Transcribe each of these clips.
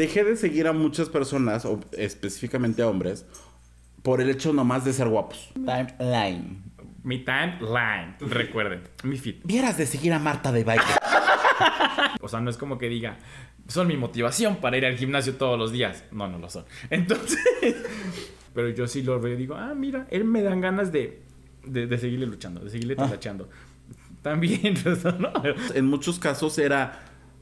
dejé de seguir a muchas personas, o específicamente a hombres, por el hecho nomás de ser guapos. Timeline. Mi timeline, recuerden, mi feed. Vieras de seguir a Marta de baile. O sea, no es como que diga, son mi motivación para ir al gimnasio todos los días. No, no lo son. Entonces, pero yo sí lo veo y digo, ah, mira, él me dan ganas de, de, de seguirle luchando, de seguirle Ah. talachando. También, ¿no? en muchos casos era,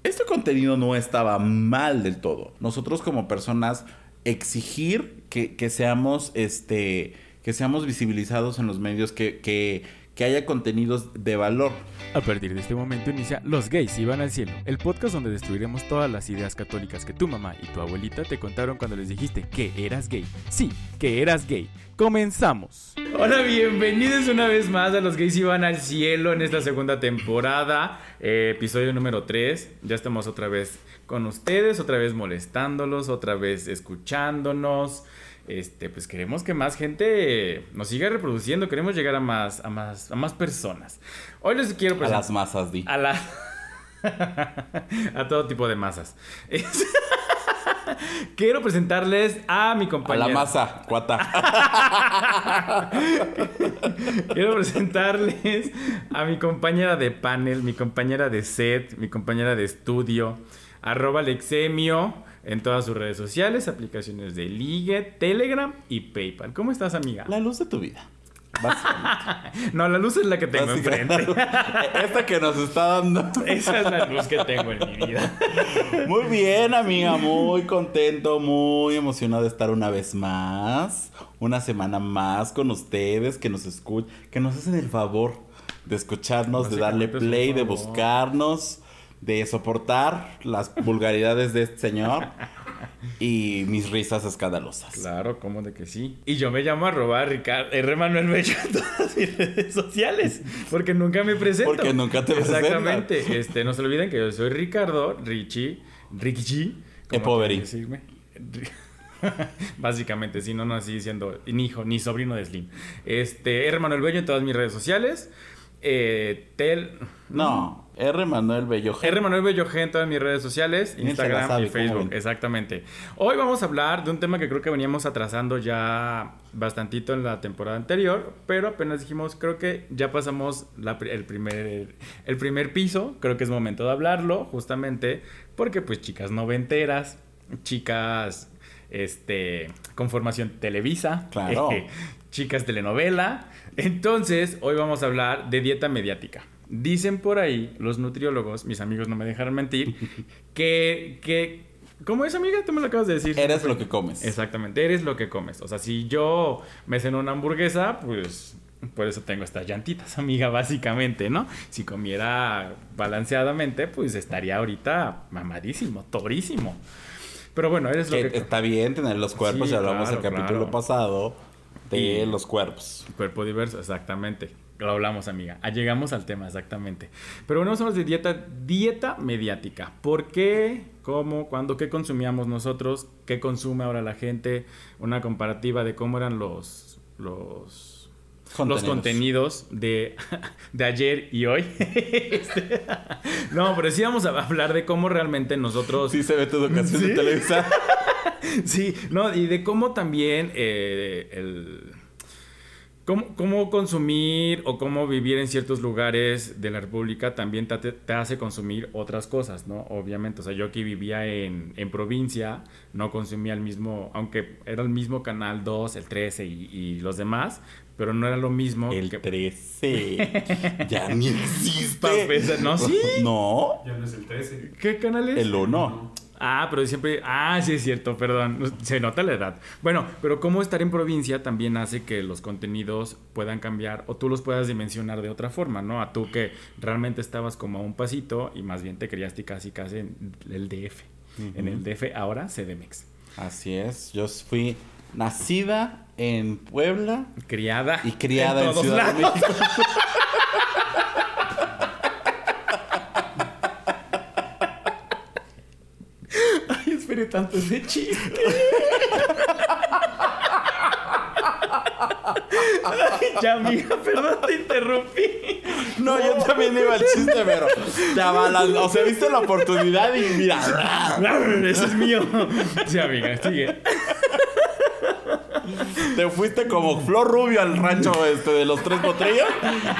este contenido no estaba mal del todo. Nosotros como personas exigir que, que seamos, este, que seamos visibilizados en los medios, que, que, que haya contenidos de valor. A partir de este momento inicia Los gays iban al cielo, el podcast donde destruiremos todas las ideas católicas que tu mamá y tu abuelita te contaron cuando les dijiste que eras gay. Sí, que eras gay. Comenzamos. Hola, bienvenidos una vez más a Los Gays Iban al Cielo en esta segunda temporada, eh, episodio número 3. Ya estamos otra vez con ustedes, otra vez molestándolos, otra vez escuchándonos. Este, pues queremos que más gente nos siga reproduciendo, queremos llegar a más, a más, a más personas. Hoy les quiero A presentar las masas, di. a la a todo tipo de masas. Quiero presentarles a mi A compañera. la masa, cuata. Quiero presentarles a mi compañera de panel, mi compañera de set, mi compañera de estudio, arroba Lexemio en todas sus redes sociales, aplicaciones de Ligue, Telegram y PayPal. ¿Cómo estás, amiga? La luz de tu vida. No, la luz es la que tengo enfrente. Esta que nos está dando. Esa es la luz que tengo en mi vida. Muy bien, amiga, muy contento, muy emocionado de estar una vez más, una semana más con ustedes, que nos escuchan, que nos hacen el favor de escucharnos, de darle play, de buscarnos, de soportar las vulgaridades de este señor y mis risas escandalosas. Claro, ¿cómo de que sí? Y yo me llamo arroba Ricardo R. Manuel Bello en todas mis redes sociales. Porque nunca me presento. Porque nunca te Exactamente. Este, no se olviden que yo soy Ricardo, Richie, Ricky decirme. Ri- Básicamente, si no, no así diciendo ni hijo, ni sobrino de Slim. Este, R. Manuel Bello en todas mis redes sociales. Eh, tel, No, R. Manuel Bello. R. Manuel Bello G en todas mis redes sociales, Instagram sabe, y Facebook. Exactamente. Hoy vamos a hablar de un tema que creo que veníamos atrasando ya bastantito en la temporada anterior, pero apenas dijimos, creo que ya pasamos la el, primer, el primer piso, creo que es momento de hablarlo, justamente porque pues chicas noventeras, chicas este con formación Televisa, Claro. eh, chicas telenovela. Entonces, hoy vamos a hablar de dieta mediática. Dicen por ahí los nutriólogos, mis amigos no me dejaron mentir, que, que ¿cómo es amiga? Tú me lo acabas de decir. Eres lo que comes. Exactamente, eres lo que comes. O sea, si yo me ceno una hamburguesa, pues por eso tengo estas llantitas, amiga, básicamente, ¿no? Si comiera balanceadamente, pues estaría ahorita mamadísimo, torísimo. Pero bueno, eres lo Que está bien tener los cuerpos, Sí, ya hablamos el claro, capítulo claro. pasado de Y- los cuerpos. Cuerpo diverso, exactamente. Lo hablamos, amiga. Ah, Llegamos al tema, exactamente. Pero bueno, hablar de dieta, dieta mediática. ¿Por qué? ¿Cómo? ¿Cuándo? ¿Qué consumíamos nosotros? ¿Qué consume ahora la gente? Una comparativa de cómo eran los... los los contenidos de, de ayer y hoy. Este, no, pero sí vamos a hablar de cómo realmente nosotros... Sí se ve tu educación ¿Sí? de Televisa. Sí, no, y de cómo también eh, el... Cómo, cómo consumir o cómo vivir en ciertos lugares de la República también te, te hace consumir otras cosas, ¿no? Obviamente, o sea, yo aquí vivía en, en provincia, no consumía el mismo, aunque era el mismo canal 2, el 13 y, y los demás, pero no era lo mismo El que... 13. ya ni existe. ¿no? Sí. No, Ya no es el 13. ¿Qué canal es? el 1. Ah, pero siempre. Ah, sí es cierto, perdón. Se nota la edad. Bueno, pero cómo estar en provincia también hace que los contenidos puedan cambiar o tú los puedas dimensionar de otra forma, ¿no? A tú que realmente estabas como a un pasito y más bien te criaste casi casi en el DF. En el DF ahora CDMX. Así es. Yo fui nacida en Puebla Criada. y criada en, todos Ciudad de lados. México. Ay, esperé tanto ese chiste. Ay, ya, amiga, perdón, te interrumpí. No, yo también iba al chiste, pero te avalan. O sea, viste la oportunidad y mira. Ese es mío. Sí, amiga, sigue. Te fuiste como Flor Rubio al rancho este de los tres potrillos,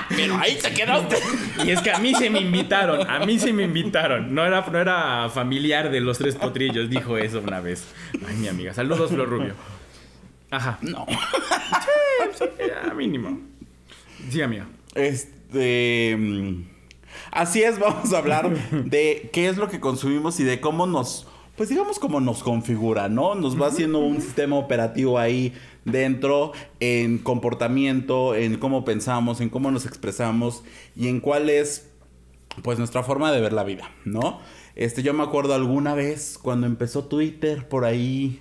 pero ahí te quedaste. Y es que a mí se me invitaron, a mí se me invitaron. No era, no era familiar de los tres potrillos, dijo eso una vez. Ay, mi amiga. Saludos, Flor Rubio. Ajá. No. Ya, mínimo. Sí, amiga. Este. mm, Así es, vamos a hablar de qué es lo que consumimos y de cómo nos. Pues digamos cómo nos configura, ¿no? Nos va haciendo un sistema operativo ahí dentro, en comportamiento, en cómo pensamos, en cómo nos expresamos y en cuál es, pues, nuestra forma de ver la vida, ¿no? Este, yo me acuerdo alguna vez cuando empezó Twitter por ahí,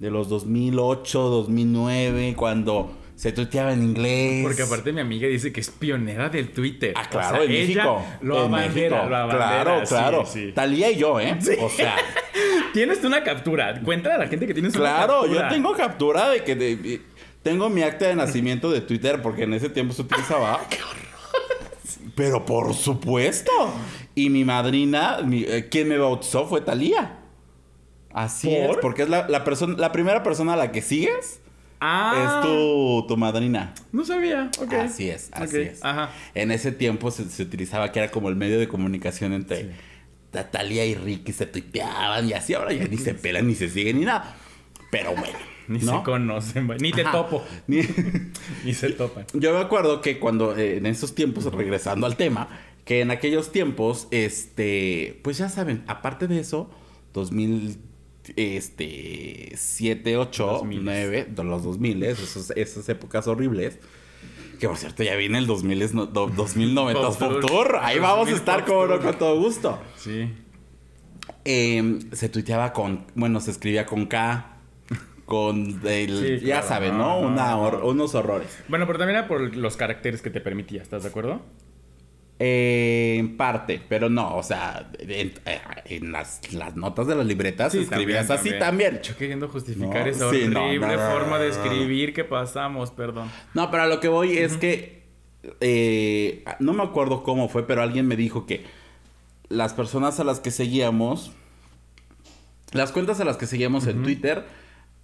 de los 2008, 2009, cuando se tuiteaba en inglés. Porque aparte mi amiga dice que es pionera del Twitter. Ah, claro, O sea, en ella México. Lo en México. lo. Claro, sí, claro. sí. Talía y yo, ¿eh? O sea, Tienes tú una captura. Cuéntale a la gente que tienes una claro, captura. yo tengo captura de que de- de- tengo mi acta de nacimiento de Twitter porque en ese tiempo se utilizaba. ¡Qué horror! Pero por supuesto. Y mi madrina, mi- eh, quien me bautizó fue Talía. Así ¿Por? es, porque es la, la persona, la primera persona a la que sigues Ah. es tu, tu madrina. No sabía. Ok. Así es, así es. Ajá. En ese tiempo se, se utilizaba que era como el medio de comunicación entre Natalia y Ricky, se tuiteaban y así. Ahora ya ni se pelan, ni se siguen, ni nada. Pero bueno. Ni ¿no? se conocen, ni te Ajá. topo. Ni- Ni se topan. Yo me acuerdo que cuando, eh, en esos tiempos, regresando al tema, que en aquellos tiempos, este, pues ya saben, aparte de eso, 2000, este, 7, 8, 2000. 9, de los 2000, esos, esas épocas horribles. Que por cierto, ya viene el 2000, es no- do- 2090 Pop Pop Tour. Ahí vamos a 2000 estar como no, con todo gusto. Sí. Eh, se tuiteaba con, bueno, se escribía con K, con el, Sí, ya claro. saben, ¿no? Ajá. Una hor- unos horrores. Bueno, pero también era por los caracteres que te permitía, ¿estás de acuerdo? Eh, en parte, pero no, o sea, en, eh, en las, las notas de las libretas escribías así también. Yo queriendo justificar No, esa sí, horrible no, no, forma de escribir que pasamos, perdón. No, pero a lo que voy es que eh, no me acuerdo cómo fue, pero alguien me dijo que las personas a las que seguíamos, las cuentas a las que seguíamos en Twitter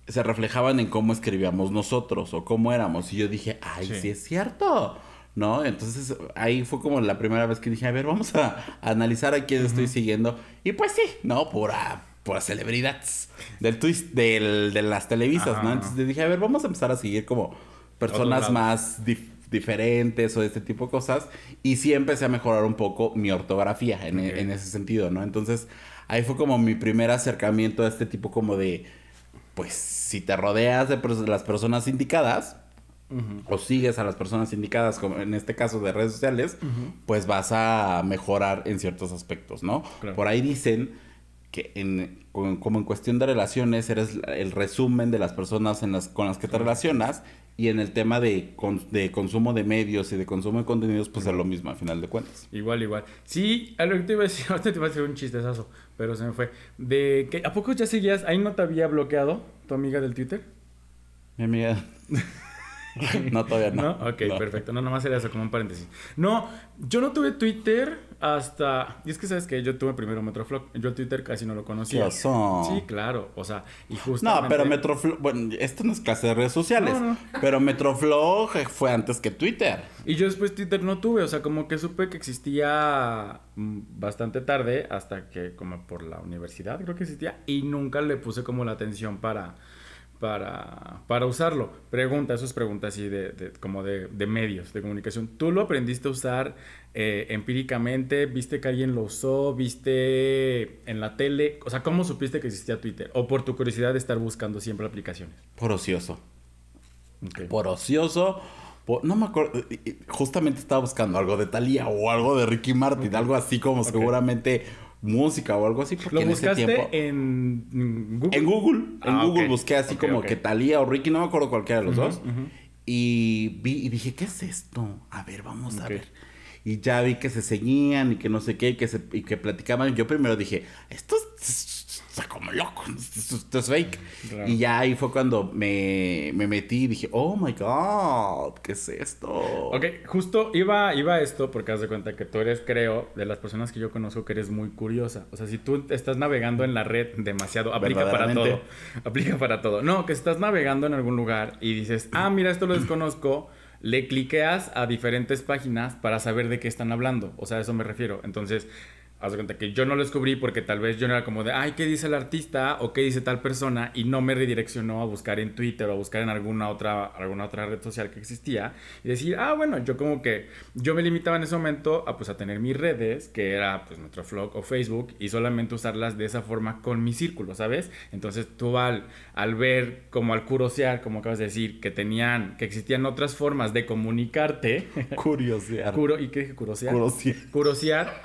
se reflejaban en cómo escribíamos nosotros o cómo éramos. Y yo dije, ay, sí, Sí. es cierto. ¿No? Entonces ahí fue como la primera vez que dije, a ver, vamos a, a analizar a quién estoy siguiendo. Y pues sí, ¿no? Pura, pura celebridades del twist, del, de las televisas, Ajá. ¿no? Entonces dije, a ver, vamos a empezar a seguir como personas más dif- diferentes o de este tipo de cosas. Y sí empecé a mejorar un poco mi ortografía en, en ese sentido, ¿no? Entonces ahí fue como mi primer acercamiento a este tipo como de, pues si te rodeas de las personas indicadas o sigues a las personas indicadas, como en este caso de redes sociales, pues vas a mejorar en ciertos aspectos, ¿no? Claro. Por ahí dicen que en, como en cuestión de relaciones eres el resumen de las personas en las, con las que te relacionas y en el tema de, con- de consumo de medios y de consumo de contenidos pues es lo mismo al final de cuentas. Igual, igual. Sí, a lo que te iba a decir, ahorita te iba a decir un chistezazo, pero se me fue. De que, ¿a poco ya seguías? ¿Ahí no te había bloqueado tu amiga del Twitter? Mi amiga. no, todavía no. ¿No? Ok, No. perfecto. No, nomás era eso como un paréntesis. No, yo no tuve Twitter hasta... Y es que sabes que yo tuve primero Metroflog. Yo Twitter casi no lo conocía. Sí, claro. O sea, y justamente... No, pero Metroflog, bueno, esto no es clase de redes sociales, No, no. pero Metroflog fue antes que Twitter. Y yo después Twitter no tuve, o sea, como que supe que existía mm, bastante tarde, hasta que como por la universidad creo que existía, y nunca le puse como la atención para, para, para usarlo. Pregunta, eso es pregunta así de, de- como de, de medios de comunicación. ¿Tú lo aprendiste a usar eh, empíricamente? ¿Viste que alguien lo usó? ¿Viste en la tele? O sea, ¿cómo supiste que existía Twitter? ¿O por tu curiosidad de estar buscando siempre aplicaciones? Por ocioso. Por ocioso. por- no me acuerdo. Justamente estaba buscando algo de Thalía o algo de Ricky Martin. Algo así como seguramente música o algo así. Porque ¿Lo en ese tiempo. en Google? En Google. En Ah, Google busqué así como que Thalía o Ricky. No me acuerdo cualquiera de los dos. Y vi y dije, ¿qué es esto? A ver, vamos a ver. Y ya vi que se seguían y que no sé qué, y que, se, y que platicaban. Yo primero dije, estos como loco, esto, es fake. Claro. Y ya ahí fue cuando me, me metí y dije, oh my god, ¿qué es esto? Ok, justo iba, iba a esto porque haz de cuenta que tú eres, creo, de las personas que yo conozco que eres muy curiosa. O sea, si tú estás navegando en la red demasiado, aplica para todo. Aplica para todo. No, que estás navegando en algún lugar y dices, ah, mira, esto lo desconozco. Le cliqueas a diferentes páginas para saber de qué están hablando. O sea, a eso me refiero. Entonces, haz de cuenta que yo no lo descubrí porque tal vez yo no era como de, ay, ¿qué dice el artista? O ¿qué dice tal persona? Y no me redireccionó a buscar en Twitter o a buscar en alguna otra, alguna otra red social que existía. Y decir, ah, bueno, yo como que, yo me limitaba en ese momento a pues a tener mis redes, que era pues nuestro blog o Facebook, y solamente usarlas de esa forma con mi círculo, ¿sabes? Entonces tú al, al ver, como al curosear, como acabas de decir, que tenían, que existían otras formas de comunicarte, Curiosidad. curo, ¿y qué dije? Curosear Curiosidad. curosear,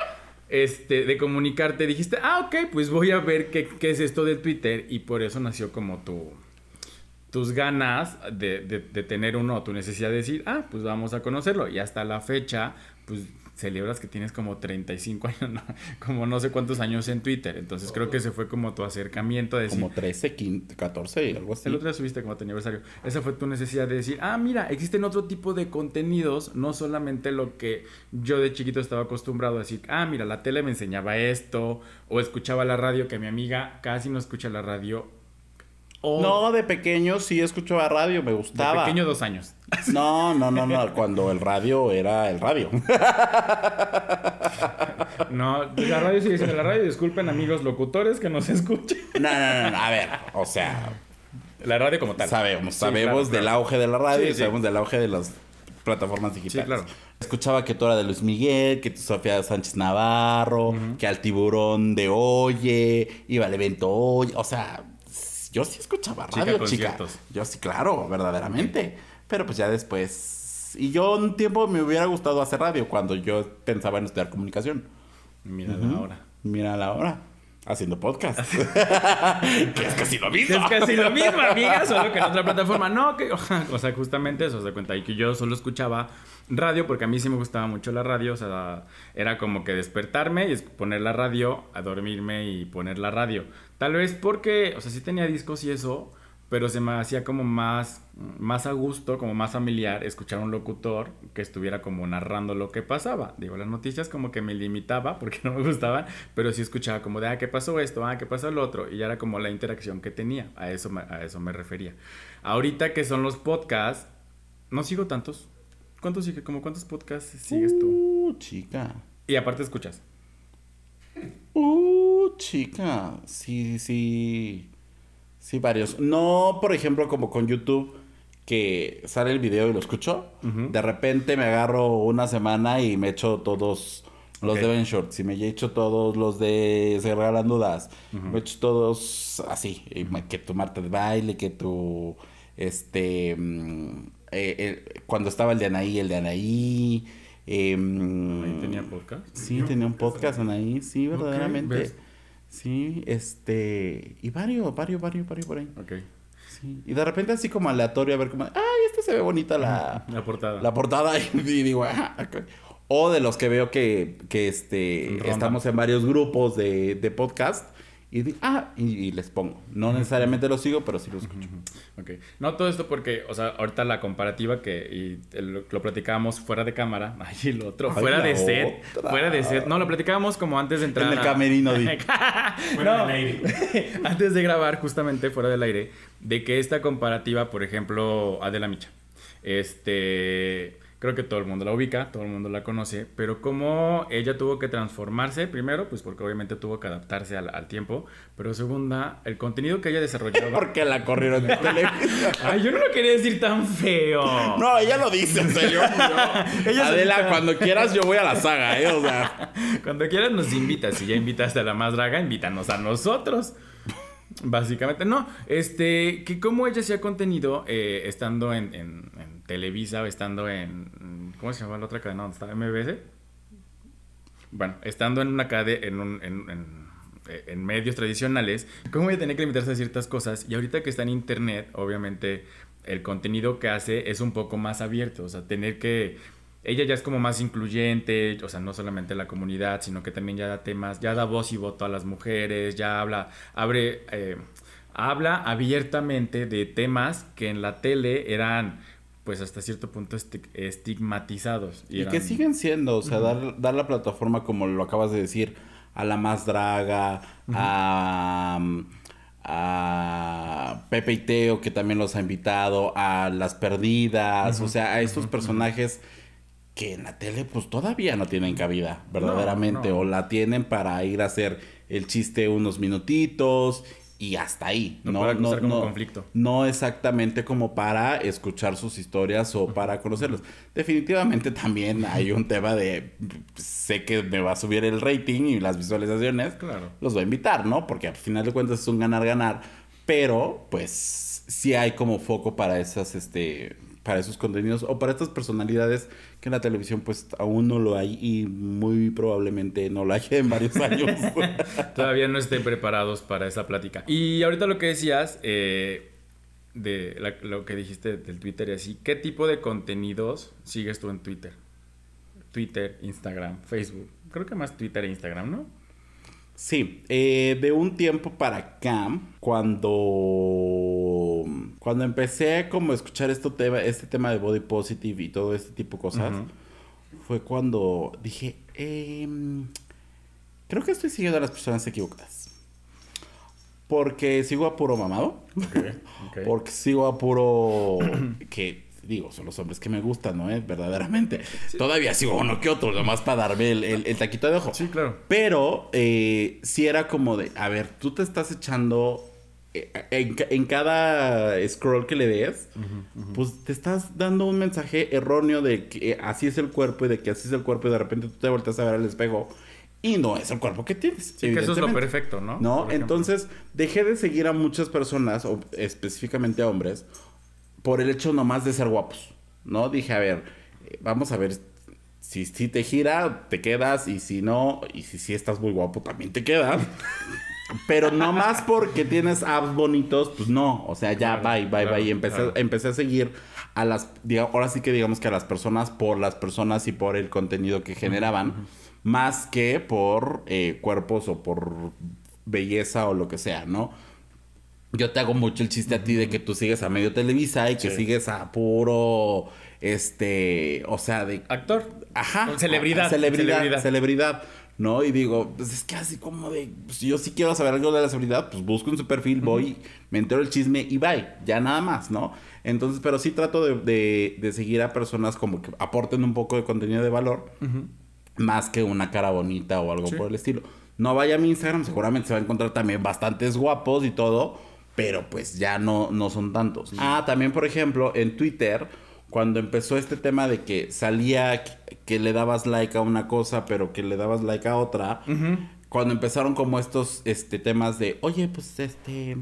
este, de comunicarte, dijiste, ah, ok, pues voy a ver qué, qué es esto de Twitter y por eso nació como tu, tus ganas de, de, de tener uno, tu necesidad de decir, ah, pues vamos a conocerlo. Y hasta la fecha, pues celebras que tienes como 35 años, ¿no? como no sé cuántos años en Twitter. Entonces creo que ese fue como tu acercamiento de decir, Como 13, 15, 14, algo así. el otro día subiste como tu aniversario. Esa fue tu necesidad de decir, ah, mira, existen otro tipo de contenidos, no solamente lo que yo de chiquito estaba acostumbrado a decir, ah, mira, la tele me enseñaba esto, o escuchaba la radio, que mi amiga casi no escucha la radio. No, de pequeño sí escuchaba radio, me de gustaba. pequeño dos años. No, no, no, no, cuando el radio era el radio. No, la radio sigue siendo la radio. Disculpen, amigos locutores que nos escuchen. No, no, no, no, a ver, o sea, La radio como tal. sabemos, Sí, sabemos claro, del claro. auge de la radio Sí, y sí. sabemos del auge de las plataformas digitales. Sí, claro. Escuchaba que tú eras de Luis Miguel, que tú Sofía Sánchez Navarro, que al tiburón de Oye, iba al evento Oye, o sea, yo sí escuchaba Chica radio, chica. conciertos. Yo sí, claro, verdaderamente. Pero pues ya después... Y yo un tiempo me hubiera gustado hacer radio cuando yo pensaba en estudiar comunicación. Mira Ujú. ahora. Mira la hora. Haciendo podcast. que es casi lo mismo. Es casi lo mismo, amiga, solo que en otra plataforma. No, que, o sea, justamente eso, se cuenta. Y que yo solo escuchaba radio porque a mí sí me gustaba mucho la radio. O sea, era como que despertarme y poner la radio, a dormirme y poner la radio. Tal vez porque, o sea, sí tenía discos y eso, pero se me hacía como más, más a gusto, como más familiar escuchar a un locutor que estuviera como narrando lo que pasaba. Digo, las noticias como que me limitaba porque no me gustaban, pero sí escuchaba como de, ah, ¿qué pasó esto? Ah, ¿qué pasó el otro? Y ya era como la interacción que tenía. A eso me, a eso me refería. Ahorita que son los podcasts, no sigo tantos. ¿Cuántos sigue? ¿Cómo cuántos podcasts sigues tú? Uh, chica. Y aparte escuchas. Uh, chica. Sí, sí. Sí, varios. No, por ejemplo, como con YouTube, que sale el video y lo escucho. De repente me agarro una semana y me echo todos los de Ben Shorts. Y me he hecho todos los de Se Regalan Dudas. Me he hecho todos así. Y me- Que tu Marta de baile, que tu. Este. mm, eh, eh, cuando estaba el de Anaí, el de Anaí. Ahí tenía podcast. Sí, tenía un podcast Anaí, sí, verdaderamente. Sí, este. Y varios, varios, varios, varios por ahí. Ok. Sí. Y de repente así como aleatorio a ver como, ay, esta se ve bonita la, La portada. la portada. Y digo, ah. O de los que veo que, que este, estamos en varios grupos de, de podcast. Y di- ah, y, y les pongo. No necesariamente los sigo, pero sí los escucho. Ok. No todo esto porque, o sea, ahorita la comparativa que y el- lo, platicábamos fuera de cámara, ay, el otro, Ay, fuera de set, otra. fuera de set. No, lo platicábamos como antes de entrar. En el a- camerino, di. no, antes de grabar, justamente fuera del aire, de que esta comparativa, por ejemplo, Adela Micha, este, creo que todo el mundo la ubica, todo el mundo la conoce, pero como ella tuvo que transformarse, primero, pues porque obviamente tuvo que adaptarse al, al tiempo, pero segunda, el contenido que ella desarrollaba. Porque la corrieron de televisión. Ay, yo no lo quería decir tan feo. No, ella lo dice, en serio. Ella Adela, cuando quieras yo voy a la saga, ¿eh? O sea. Cuando quieras nos invitas. Si ya invitaste a la más draga, invítanos a nosotros. Básicamente, no, este, que como ella hacía contenido eh, estando en, en- Televisa o estando en, ¿cómo se llama la otra cadena? ¿Dónde estaba? ¿MBS? Bueno, estando en una cadena, en- en- eh, en medios tradicionales, cómo ella tenía que limitarse a ciertas cosas y ahorita que está en internet, obviamente el contenido que hace es un poco más abierto, o sea, tener que ella ya es como más incluyente, o sea, no solamente la comunidad, sino que también ya da temas, ya da voz y voto a las mujeres, ya habla, abre, eh, habla abiertamente de temas que en la tele eran pues hasta cierto punto estigmatizados. Y, que siguen siendo, o sea, dar, dar la plataforma como lo acabas de decir, a la más draga, a, a Pepe y Teo, que también los ha invitado, a Las Perdidas, o sea, a estos personajes que en la tele pues todavía no tienen cabida, verdaderamente, o la tienen para ir a hacer el chiste unos minutitos y hasta ahí. No, no, no, conflicto. no exactamente como para escuchar sus historias o para conocerlos. Definitivamente también hay un tema de sé que me va a subir el rating y las visualizaciones. Claro. Los voy a invitar, ¿no? Porque al final de cuentas es un ganar-ganar. Pero, pues, sí hay como foco para esas, este, para esos contenidos o para estas personalidades que en la televisión pues aún no lo hay y muy probablemente no lo haya en varios años. Todavía no estén preparados para esa plática. Y ahorita lo que decías, eh, de lo que dijiste del Twitter y así, ¿qué tipo de contenidos sigues tú en Twitter? Twitter, Instagram, Facebook. Creo que más Twitter e Instagram, ¿no? Sí, eh, de un tiempo para acá, cuando, cuando empecé como a escuchar este tema, este tema de body positive y todo este tipo de cosas, fue cuando dije, em, creo que estoy siguiendo a las personas equivocadas. Porque sigo a puro mamado. Porque sigo a puro que digo, son los hombres que me gustan, ¿no? ¿Eh? Verdaderamente. Todavía sigo uno que otro, nomás para darme el, el, taquito de ojo. Sí, claro. Pero eh, sí era como de, a ver, tú te estás echando eh, en, cada scroll que le des, pues te estás dando un mensaje erróneo de que así es el cuerpo y de que así es el cuerpo y de repente tú te volteas a ver al espejo y no es el cuerpo que tienes. Sí, que eso es lo perfecto, ¿no? No, entonces dejé de seguir a muchas personas, o específicamente a hombres, por el hecho nomás de ser guapos, ¿no? Dije, a ver, eh, vamos a ver si, si te gira, te quedas, y si no, y si sí estás muy guapo, también te quedas. Pero no más porque tienes abs bonitos, pues no. O sea, ya, bye, bye, bye. Y empecé, empecé a seguir a las, ahora sí que digamos que a las personas por las personas y por el contenido que generaban, más que por eh, cuerpos o por belleza o lo que sea, ¿no? yo te hago mucho el chiste a ti de que tú sigues a medio Televisa y que sigues a puro, este, o sea, de... Actor. Ajá. Celebridad. Celebridad. Celebridad. ¿No? Y digo, pues es que así como de, pues si yo sí quiero saber algo de la celebridad, pues busco en su perfil, voy, me entero el chisme y bye, ya nada más, ¿no? Entonces, pero sí trato de, de, seguir a personas como que aporten un poco de contenido de valor, más que una cara bonita o algo por el estilo. No vaya a mi Instagram, seguramente se va a encontrar también bastantes guapos y todo, pero pues ya no, no son tantos. Ah, también, por ejemplo, en Twitter, cuando empezó este tema de que salía que le dabas like a una cosa, pero que le dabas like a otra, cuando empezaron como estos este, temas de, oye, pues este,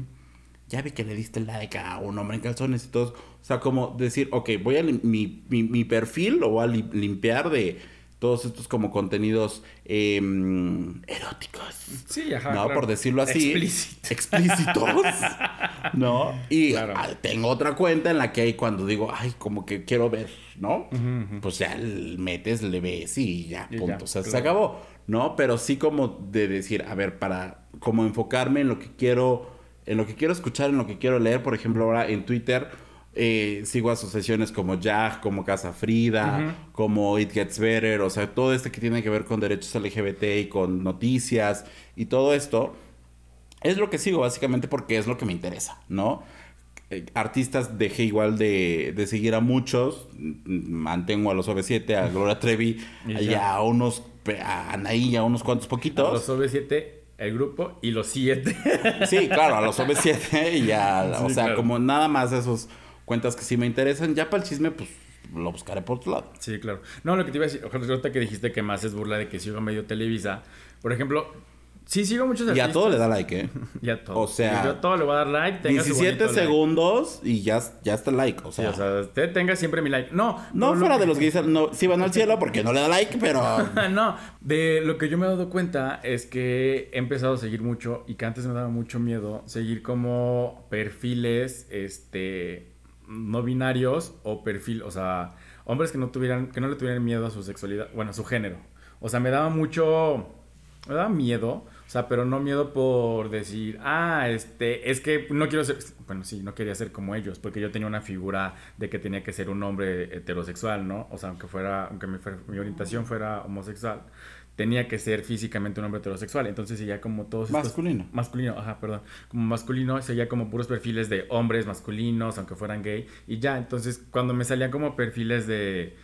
ya vi que le diste like a un hombre en calzones y todo. O sea, como decir, ok, voy a mi, mi, mi perfil lo voy a limpiar de todos estos como contenidos em, eróticos. Sí, ajá. ¿No? Por decirlo así. Explícitos. ¿No? Y tengo otra cuenta en la que hay cuando digo, ay, como que quiero ver, ¿no? Pues ya metes, le ves y ya, punto. o sea, se acabó, ¿no? Pero sí como de decir, a ver, para como enfocarme en lo que quiero, en lo que quiero escuchar, en lo que quiero leer, por ejemplo, ahora en Twitter eh, sigo asociaciones como JAG, como Casa Frida, como It Gets Better, o sea, todo este que tiene que ver con derechos LGBT y con noticias y todo esto, es lo que sigo básicamente porque es lo que me interesa, ¿no? Eh, artistas dejé igual de, de, seguir a muchos, mantengo a los OV7, a Gloria Trevi, y, a unos, a Anaí, a unos cuantos poquitos. A los OV7 el grupo y los siete. Sí, claro, a los OV7 y a, o sea, como nada más esos cuentas que sí me interesan. Ya para el chisme, pues lo buscaré por otro lado. Sí, claro. No, lo que te iba a decir, ahorita que dijiste que más es burla de que sigo medio Televisa. Por ejemplo, sí sigo muchos artistas. Y a todo le da like, ¿eh? y a todo. O sea, yo a todo le voy a dar like. 17 segundos y ya, ya está el like. O sea, o sea, usted tenga siempre mi like. No, no, fuera de los gays, no, sí van al cielo porque no le da like, pero. no, de lo que yo me he dado cuenta es que he empezado a seguir mucho y que antes me daba mucho miedo seguir como perfiles, este no binarios o perfil, o sea, hombres que no tuvieran, que no le tuvieran miedo a su sexualidad, bueno, a su género. O sea, me daba mucho, me daba miedo, o sea, pero no miedo por decir, ah, este, es que no quiero ser, bueno, sí, no quería ser como ellos, porque yo tenía una figura de que tenía que ser un hombre heterosexual, ¿no? O sea, aunque fuera, aunque mi, mi orientación fuera homosexual tenía que ser físicamente un hombre heterosexual. Entonces seguía como todos estos... Masculino. Masculino, ajá, perdón. Como masculino, seguía como puros perfiles de hombres masculinos, aunque fueran gay. Y ya, entonces cuando me salían como perfiles de,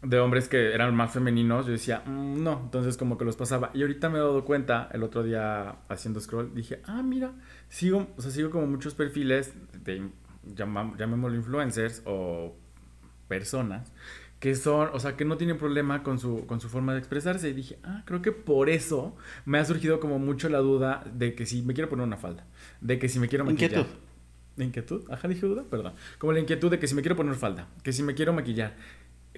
de hombres que eran más femeninos, yo decía, mm, no, entonces como que los pasaba. Y ahorita me he dado cuenta, el otro día haciendo scroll, dije, ah, mira, sigo, o sea, sigo como muchos perfiles de, llamémoslo influencers o personas que son, o sea, que no tienen problema con su, con su forma de expresarse. Y dije, ah, creo que por eso me ha surgido como mucho la duda de que si me quiero poner una falda, de que si me quiero maquillar. Inquietud. ¿Inquietud? Ajá, dije duda, perdón. Como la inquietud de que si me quiero poner falda, que si me quiero maquillar,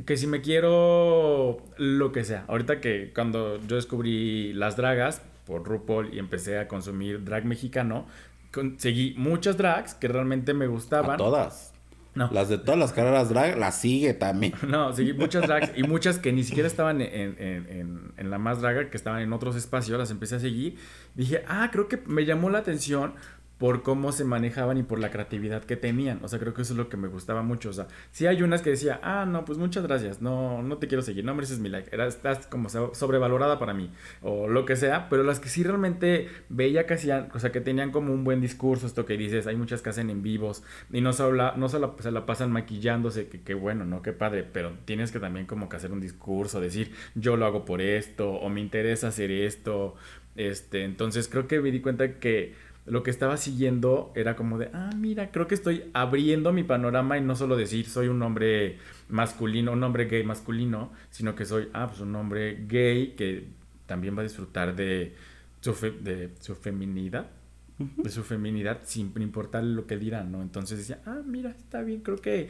que si me quiero lo que sea. Ahorita que cuando yo descubrí las dragas por RuPaul y empecé a consumir drag mexicano, conseguí muchas drags que realmente me gustaban. A todas. No. Las de todas las carreras drag las sigue también. No, sí, muchas drags y muchas que ni siquiera estaban en, en, en, la más draga, que estaban en otros espacios, las empecé a seguir. Dije, ah, creo que me llamó la atención por cómo se manejaban y por la creatividad que tenían. O sea, creo que eso es lo que me gustaba mucho. O sea, sí hay unas que decía, ah, no, pues muchas gracias, no, no te quiero seguir, no mereces mi like, Era, estás como sobrevalorada para mí, o lo que sea, pero las que sí realmente veía que hacían, o sea, que tenían como un buen discurso, esto que dices, hay muchas que hacen en vivos, y no solo, no solo se la pasan maquillándose, que, que bueno, ¿no? Qué padre, pero tienes que también como que hacer un discurso, decir, yo lo hago por esto, o me interesa hacer esto, este, entonces creo que me di cuenta que lo que estaba siguiendo era como de, ah, mira, creo que estoy abriendo mi panorama y no solo decir soy un hombre masculino, un hombre gay masculino, sino que soy, ah, pues un hombre gay que también va a disfrutar de su, de su feminidad de su feminidad sin importar lo que dirán, ¿no? Entonces decía, ah, mira, está bien, creo que...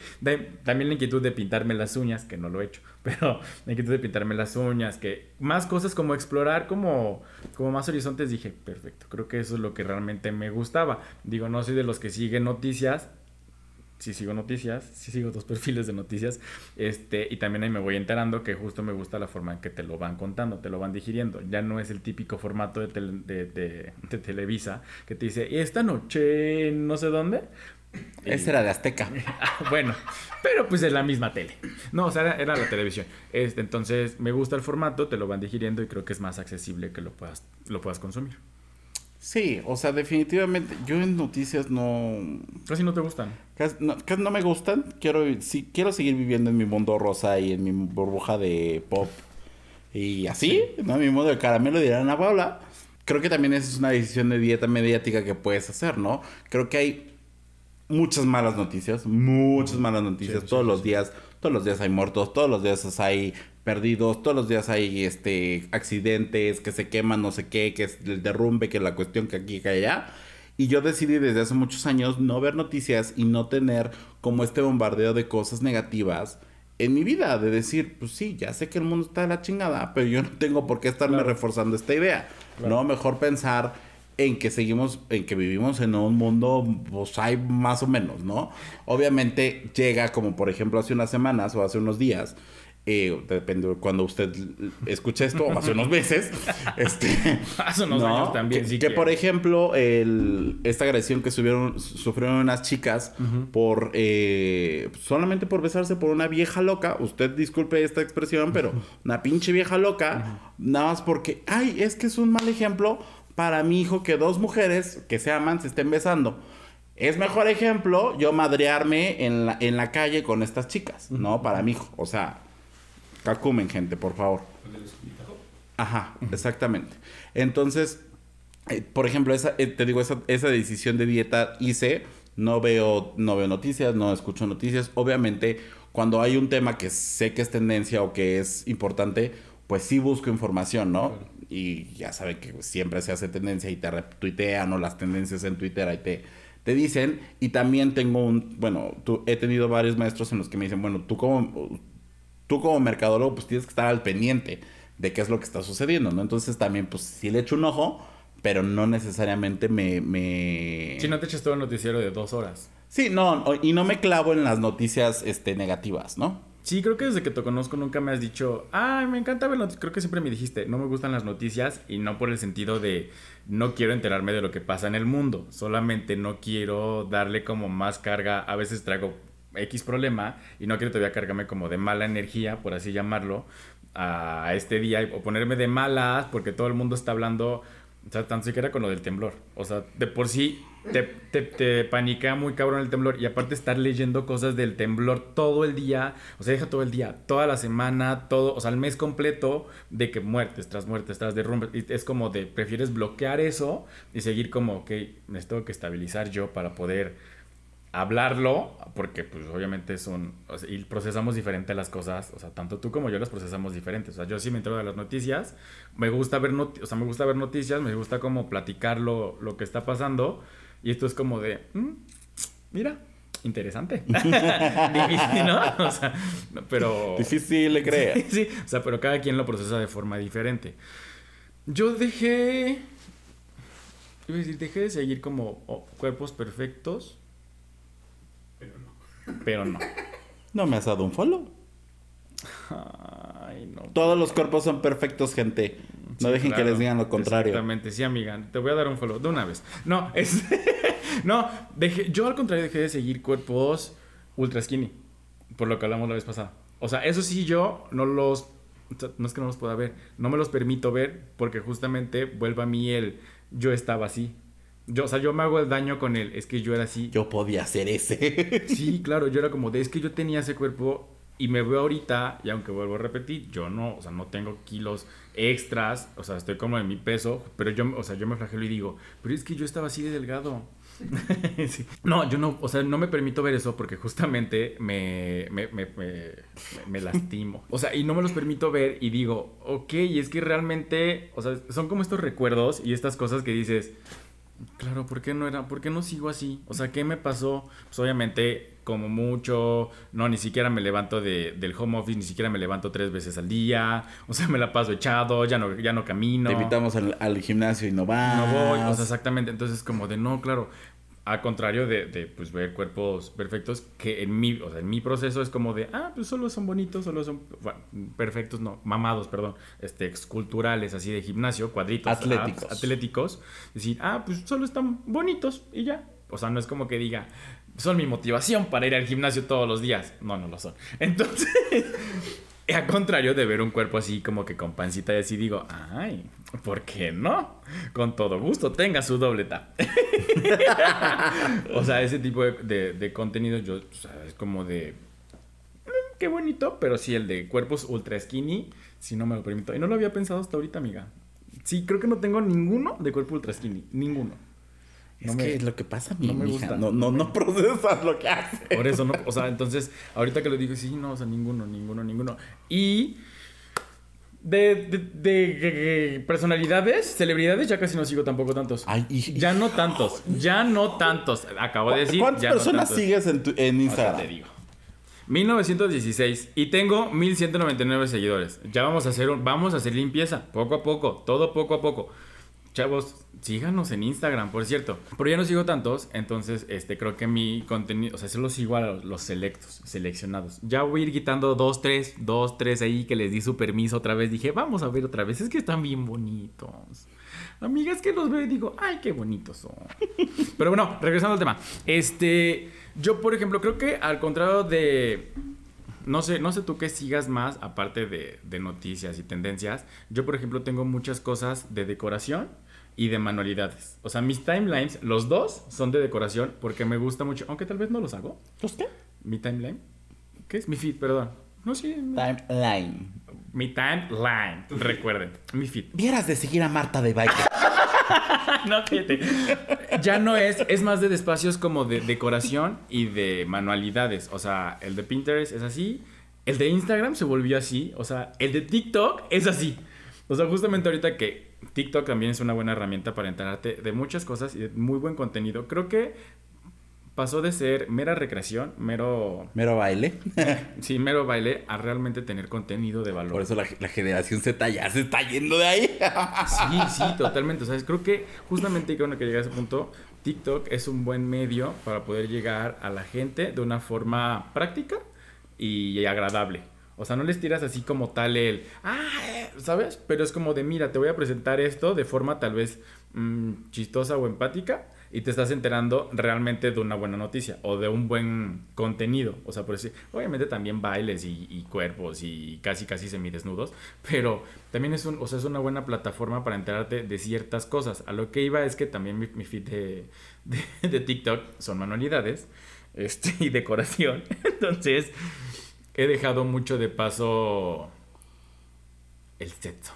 también la inquietud de pintarme las uñas, que no lo he hecho, pero la inquietud de pintarme las uñas, que más cosas como explorar como, como más horizontes, dije, perfecto, creo que eso es lo que realmente me gustaba. Digo, no soy de los que siguen noticias, si sigo noticias, si sigo dos perfiles de noticias, este, y también ahí me voy enterando que justo me gusta la forma en que te lo van contando, te lo van digiriendo. Ya no es el típico formato de, de, de, Televisa que te dice, esta noche no sé dónde. Ese era de Azteca. Ah, bueno, pero pues es la misma tele. No, o sea, era, la televisión. Este, entonces, me gusta el formato, te lo van digiriendo y creo que es más accesible que lo puedas, lo puedas consumir. Sí, o sea, definitivamente yo en noticias no... Casi no te gustan. Casi no, me gustan. Quiero, sí, quiero seguir viviendo en mi mundo rosa y en mi burbuja de pop. Y así, ¿no? En mi mundo de caramelo dirán Ana Paula. Creo que también esa es una decisión de dieta mediática que puedes hacer, ¿no? Creo que hay muchas malas noticias, muchas malas noticias. todos los días, todos los días hay muertos, todos los días hay perdidos, todos los días hay este accidentes, que se queman, no sé qué, que es el derrumbe, que la cuestión que aquí que allá. Y yo decidí desde hace muchos años no ver noticias y no tener como este bombardeo de cosas negativas en mi vida, de decir, pues sí, ya sé que el mundo está de la chingada, pero yo no tengo por qué estarme reforzando esta idea. No, mejor pensar en que seguimos, en que vivimos en un mundo, pues hay más o menos, ¿no? Obviamente llega como por ejemplo hace unas semanas o hace unos días, eh, depende de cuando usted escuche esto, hace unos meses. este, hace unos años también, que, que, por ejemplo, el, esta agresión que subieron, sufrieron unas chicas por eh, solamente por besarse por una vieja loca. Usted disculpe esta expresión, pero una pinche vieja loca, nada más porque, ay, es que es un mal ejemplo para mi hijo que dos mujeres que se aman se estén besando. Es mejor ejemplo yo madrearme en la, en la calle con estas chicas, ¿no? Para mi hijo. O sea, Calcumen, gente, por favor. Ajá, exactamente. Entonces, eh, por ejemplo, esa, eh, te digo, esa, esa, decisión de dieta hice, no veo, no veo noticias, no escucho noticias. Obviamente, cuando hay un tema que sé que es tendencia o que es importante, pues sí busco información, ¿no? Y ya saben que siempre se hace tendencia y te retuitean o las tendencias en Twitter ahí te, te dicen. Y también tengo un, bueno, he tenido varios maestros en los que me dicen, bueno, tú como tú como mercadólogo pues tienes que estar al pendiente de qué es lo que está sucediendo, ¿no? Entonces también pues sí le echo un ojo, pero no necesariamente me... me... Si no te echas todo el noticiero de dos horas. Sí, no, y no me clavo en las noticias este, negativas, ¿no? Sí, creo que desde que te conozco nunca me has dicho, ay, me encanta ver noticias. Creo que siempre me dijiste, no me gustan las noticias y no por el sentido de no quiero enterarme de lo que pasa en el mundo. Solamente no quiero darle como más carga. A veces traigo X problema y no quiero todavía cargarme como de mala energía, por así llamarlo, a este día o ponerme de malas porque todo el mundo está hablando o sea, tan siquiera con lo del temblor. O sea, de por sí te, te, muy cabrón el temblor. Y aparte estar leyendo cosas del temblor todo el día. O sea, deja todo el día, toda la semana, todo, o sea, el mes completo de que muertes tras muertes, tras derrumbes. Es como de, prefieres bloquear eso y seguir como, ok, necesito que estabilizar yo para poder hablarlo, porque pues obviamente son, y procesamos diferente las cosas, o sea, tanto tú como yo las procesamos diferentes, o sea, yo sí me entero de las noticias, me gusta ver, not o sea, me gusta ver noticias, me gusta como platicar lo que está pasando, y esto es como de, mm, mira, interesante. Difícil, ¿no? O sea, pero... Difícil le creer. sí, o sea, pero cada quien lo procesa de forma diferente. Yo dejé... Iba a decir, dejé de seguir como oh, cuerpos perfectos pero no. No me has dado un follow. Ay, no. Todos los cuerpos son perfectos, gente. No Sí, dejen que les digan lo contrario. Exactamente, sí, amiga. Te voy a dar un follow de una vez. No, es. no, dejé, yo al contrario dejé de seguir cuerpos ultra skinny. Por lo que hablamos la vez pasada. O sea, eso sí, yo no los. No es que no los pueda ver. No me los permito ver porque justamente vuelve a mí el. Yo estaba así. Yo, o sea, yo me hago el daño con él. Es que yo era así. Yo podía hacer ese. Sí, claro, yo era como de, es que yo tenía ese cuerpo y me veo ahorita, y aunque vuelvo a repetir, yo no, o sea, no tengo kilos extras, o sea, estoy como en mi peso, pero yo, o sea, yo me flagelo y digo, pero es que yo estaba así de delgado. No, yo no, o sea, no me permito ver eso porque justamente me, me, me, me, me lastimo. O sea, y no me los permito ver y digo, ok, y es que realmente, o sea, son como estos recuerdos y estas cosas que dices, Claro, ¿por qué no era? ¿Por qué no sigo así? O sea, ¿qué me pasó? Pues obviamente, como mucho, no, ni siquiera me levanto de, del home office, ni siquiera me levanto tres veces al día. O sea, me la paso echado, ya no, ya no camino. Te invitamos al, al gimnasio y no vas. No voy, o sea, exactamente. Entonces, como de no, claro. Al contrario de, de, pues ver cuerpos perfectos, que en mi, o sea, en mi proceso es como de, ah, pues solo son bonitos, solo son bueno, perfectos, no, mamados, perdón, este, esculturales, así de gimnasio, cuadritos, Atléticos. abs, atléticos, decir, ah, pues solo están bonitos y ya. O sea, no es como que diga, son mi motivación para ir al gimnasio todos los días. No, no lo son. Entonces, a contrario de ver un cuerpo así como que con pancita y así digo, ay, ¿por qué no? Con todo gusto, tenga su doble tap. o sea, ese tipo de, de, de contenido yo, o sea, es como de, "Mm, qué bonito, pero sí el de cuerpos ultra skinny, si no me lo permito. Y no lo había pensado hasta ahorita, amiga. Sí, creo que no tengo ninguno de cuerpo ultra skinny, ninguno. Es No me- que es lo que pasa, mi no me hija. gusta. No, no, no procesas lo que haces. Por eso, ¿no? O sea, entonces, ahorita que lo digo, sí, no, o sea, ninguno, ninguno, ninguno. Y de, de, de- de personalidades, celebridades, ya casi no sigo tampoco tantos. Ay, y- Ya no tantos, ya no tantos. Acabo de decir. ¿Cuántas ya no personas tantos. sigues en, tu, en O sea, Instagram? te digo. 1916 y tengo 1199 seguidores. Ya vamos a hacer un- vamos a hacer limpieza, poco a poco, todo poco a poco. Chavos, síganos en Instagram, por cierto. Pero ya no sigo tantos, entonces este creo que mi contenido, o sea, solo sigo a los, selectos, seleccionados. Ya voy a ir quitando dos, tres, dos, tres ahí que les di su permiso otra vez. Dije, vamos a ver otra vez, es que están bien bonitos. Amigas que los veo y digo, ay, qué bonitos son. Pero bueno, regresando al tema. Este, yo por ejemplo creo que al contrario de no sé, no sé tú qué sigas más aparte de noticias y tendencias. Yo por ejemplo tengo muchas cosas de decoración y de manualidades. O sea, mis timelines, los dos son de decoración porque me gusta mucho, aunque tal vez no los hago. ¿Los qué? Mi timeline, ¿qué es? Mi feed, perdón. No sé, Timeline. mi timeline, recuerden, mi feed. Vieras de seguir a Marta de baile. no, fíjate. Ya no es, es más de espacios como de decoración y de manualidades. O sea, el de Pinterest es así, el de Instagram se volvió así, o sea, el de TikTok es así. O sea, justamente ahorita que TikTok también es una buena herramienta para enterarte de muchas cosas y de muy buen contenido. Creo que pasó de ser mera recreación, mero, Mero baile. sí, mero baile, a realmente tener contenido de valor. Por eso la, la generación Z ya se está yendo de ahí. Sí, sí, totalmente. ¿Sabes? Creo que justamente cuando que llegué a ese punto, TikTok es un buen medio para poder llegar a la gente de una forma práctica, y agradable. O sea, no les tiras así como tal el, ah, eh", ¿sabes? Pero es como de, mira, te voy a presentar esto de forma tal vez mm, chistosa o empática y te estás enterando realmente de una buena noticia o de un buen contenido. O sea, por decir, obviamente también bailes y, cuerpos y casi casi semidesnudos, pero también es, un, o sea, es una buena plataforma para enterarte de ciertas cosas. A lo que iba es que también mi, mi feed de, de, de TikTok son manualidades este, y decoración. Entonces he dejado mucho de paso el sexo.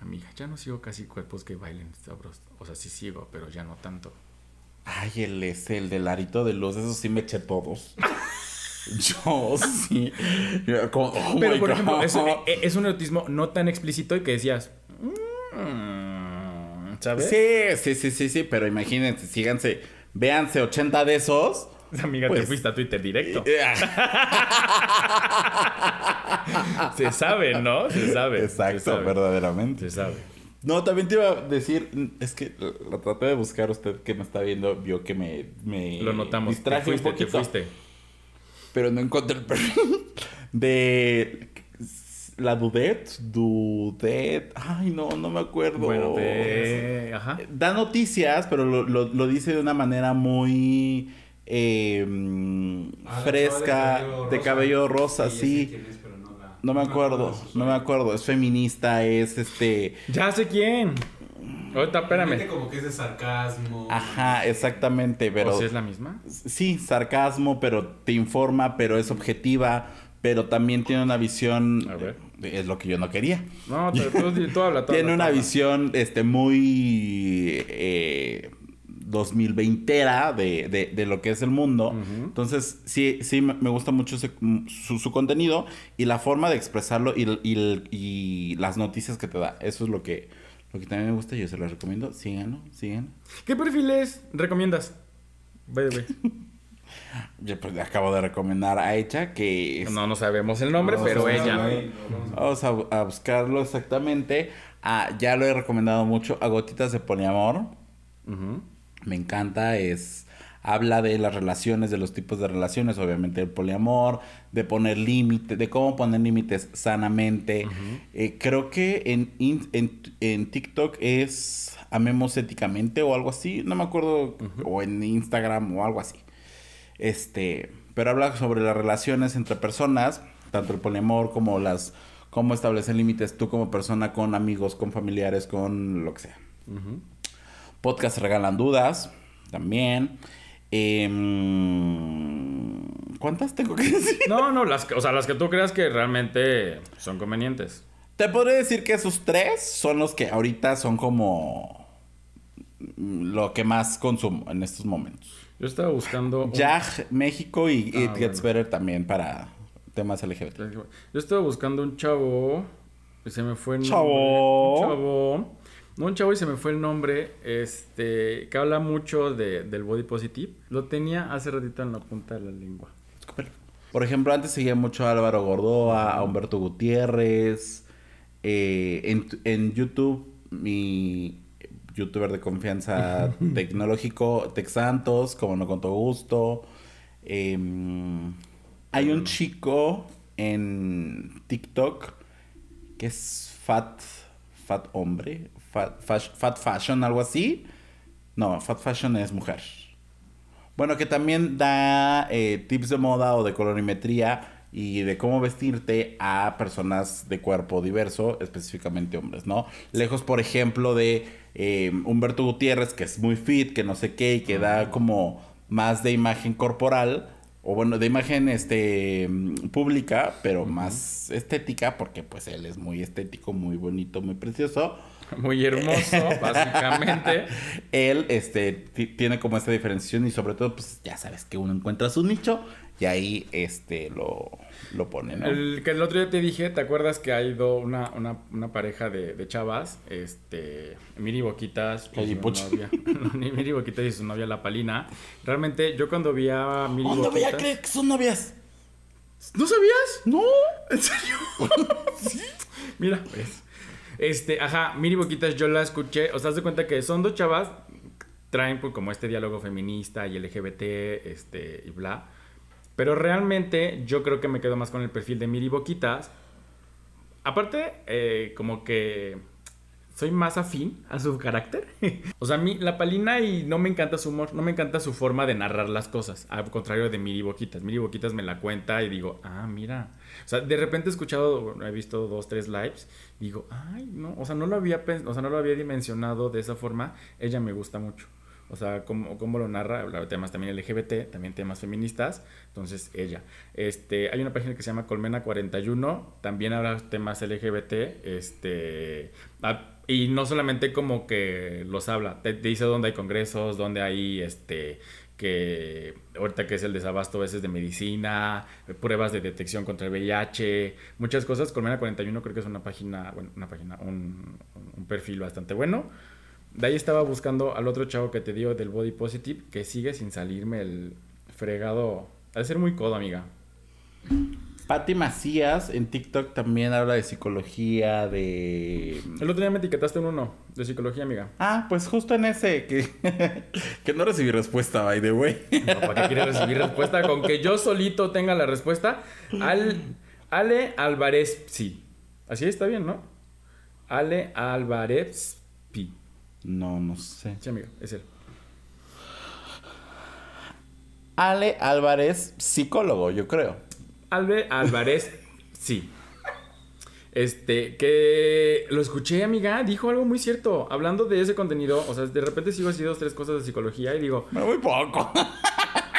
Amiga, ya no sigo casi cuerpos que bailen sabrosos. O sea, sí sigo, pero ya no tanto. Ay, el es el del arito de luz, eso sí me eché todos. Yo sí. pero por ejemplo, e, es, un erotismo no tan explícito y que decías. Mm", ¿Sabes? Sí, sí, sí, sí, sí, pero imagínense, síganse, véanse 80 de esos Amiga, te pues, fuiste a Twitter directo. se sabe, ¿no? Se sabe. Exacto, verdaderamente. Se sabe. No, también te iba a decir, es que lo traté de buscar, usted que me está viendo, vio que me, me Lo notamos. Distraje fuiste, un poquito, fuiste. Pero no encontré el perfil de la Dudet, Dudet, ay no, no me acuerdo. Bueno, de... Ajá. Da noticias, pero lo, lo dice de una manera muy eh, fresca, de cabello rosa, sí. no, me acuerdo, no me acuerdo. Es feminista, es este. Ya sé quién. Ahorita, espérame. como que es de sarcasmo. Ajá, exactamente, pero. ¿O si es la misma? Sí, sarcasmo, pero te informa, pero es objetiva, pero también tiene una visión. A ver. Es lo que yo no quería. No, tú, tú, habla, Tiene una visión, este, muy. Eh, 2020era de, de, de, lo que es el mundo. Entonces, sí, sí, me gusta mucho su, contenido y la forma de expresarlo y, y, las noticias que te da. Eso es lo que, lo que también me gusta y yo se lo recomiendo. Síganlo, síganlo. ¿Qué perfiles recomiendas? Vaya, Yo pues le acabo de recomendar a ella que... No, no sabemos el nombre, pero ella. Vamos a, buscarlo exactamente. Ah, ya lo he recomendado mucho a Gotitas de Poliamor. Ajá me encanta, es habla de las relaciones, de los tipos de relaciones, obviamente el poliamor, de poner límites, de cómo poner límites sanamente. Eh, creo que en, en, en, TikTok es amemos éticamente o algo así, no me acuerdo, o en Instagram o algo así. Este, pero habla sobre las relaciones entre personas, tanto el poliamor como las, cómo establecer límites tú como persona con amigos, con familiares, con lo que sea. Podcast Regalan Dudas, también. Em, ¿Cuántas tengo que decir? No, no, las, o sea, las que tú creas que realmente son convenientes. Te podría decir que esos tres son los que ahorita son como lo que más consumo en estos momentos. Yo estaba buscando... Jag, México y ah, It Gets Better también para temas LGBT. Yo estaba buscando un chavo... Que se me fue el chavo. Un chavo un chavo y se me fue el nombre, este, que habla mucho de, del body positive. Lo tenía hace ratito en la punta de la lengua. Por ejemplo, antes seguía mucho a Álvaro Gordoa, a Humberto Gutiérrez. Eh, en, en YouTube, mi youtuber de confianza tecnológico, Tex Santos, como no con todo gusto. Em, hay un chico en TikTok que es Fat, Fat Hombre, Fat, Fashion, algo así. No, Fat Fashion es mujer. Bueno, que también da eh, tips de moda o de colorimetría y de cómo vestirte a personas de cuerpo diverso, específicamente hombres, ¿no? Lejos, por ejemplo, de eh, Humberto Gutiérrez, que es muy fit, que no sé qué, y que da como más de imagen corporal, o bueno, de imagen este pública, pero más estética, porque pues él es muy estético, muy bonito, muy precioso. Muy hermoso, básicamente. Él este, tiene como esta diferenciación y sobre todo, pues ya sabes que uno encuentra su nicho y ahí este lo, lo pone, ¿no? El que el otro día te dije, ¿te acuerdas que ha ido una, una, una pareja de, de, chavas? Este, Miri Boquitas y su novia. Miri Boquitas y su novia La Palina. Realmente, yo cuando vi a Miri ¿Cuándo veía que son novias? ¿No sabías? No. ¿En serio? ¿Sí? Mira, ves. Este, ajá, Miri Boquitas yo la escuché, o sea, de cuenta que son dos chavas, traen pues como este diálogo feminista y LGBT, este, y bla. Pero realmente yo creo que me quedo más con el perfil de Miri Boquitas. Aparte, eh, como que soy más afín a su carácter. o sea, a mí la palina y no me encanta su humor, no me encanta su forma de narrar las cosas, al contrario de Miri Boquitas. Miri Boquitas me la cuenta y digo, ah, mira. O sea, de repente he escuchado, he visto dos, tres lives, digo, ay, no, o sea, no lo había, o sea, no lo había dimensionado de esa forma, ella me gusta mucho. O sea, cómo, cómo lo narra, temas también LGBT, también temas feministas, entonces ella. Este, hay una página que se llama Colmena 41, también habla temas LGBT, este, ah, y no solamente como que los habla, te, dice dónde hay congresos, dónde hay, este, que ahorita que es el desabasto a veces de medicina, pruebas de detección contra el VIH, muchas cosas. Colmena 41 creo que es una página, bueno, una página, un, un perfil bastante bueno de ahí estaba buscando al otro chavo que te dio del body positive, que sigue sin salirme el fregado. Ha de ser muy codo, amiga. Patti Macías en TikTok también habla de psicología, de... El otro día me etiquetaste en uno, de psicología, amiga. Ah, pues justo en ese, que, que no recibí respuesta, by the way. No, ¿para qué quiere recibir respuesta? Con que yo solito tenga la respuesta. Al, Ale Álvarez, sí. Así está bien, ¿no? Ale Álvarez, Pi. No, no sé. Sí, amigo, es él. Ale Álvarez, psicólogo, yo creo. Ale Álvarez, sí. Este, que lo escuché, amiga, dijo algo muy cierto. Hablando de ese contenido, o sea, de repente sigo así dos, tres cosas de psicología y digo. Muy poco.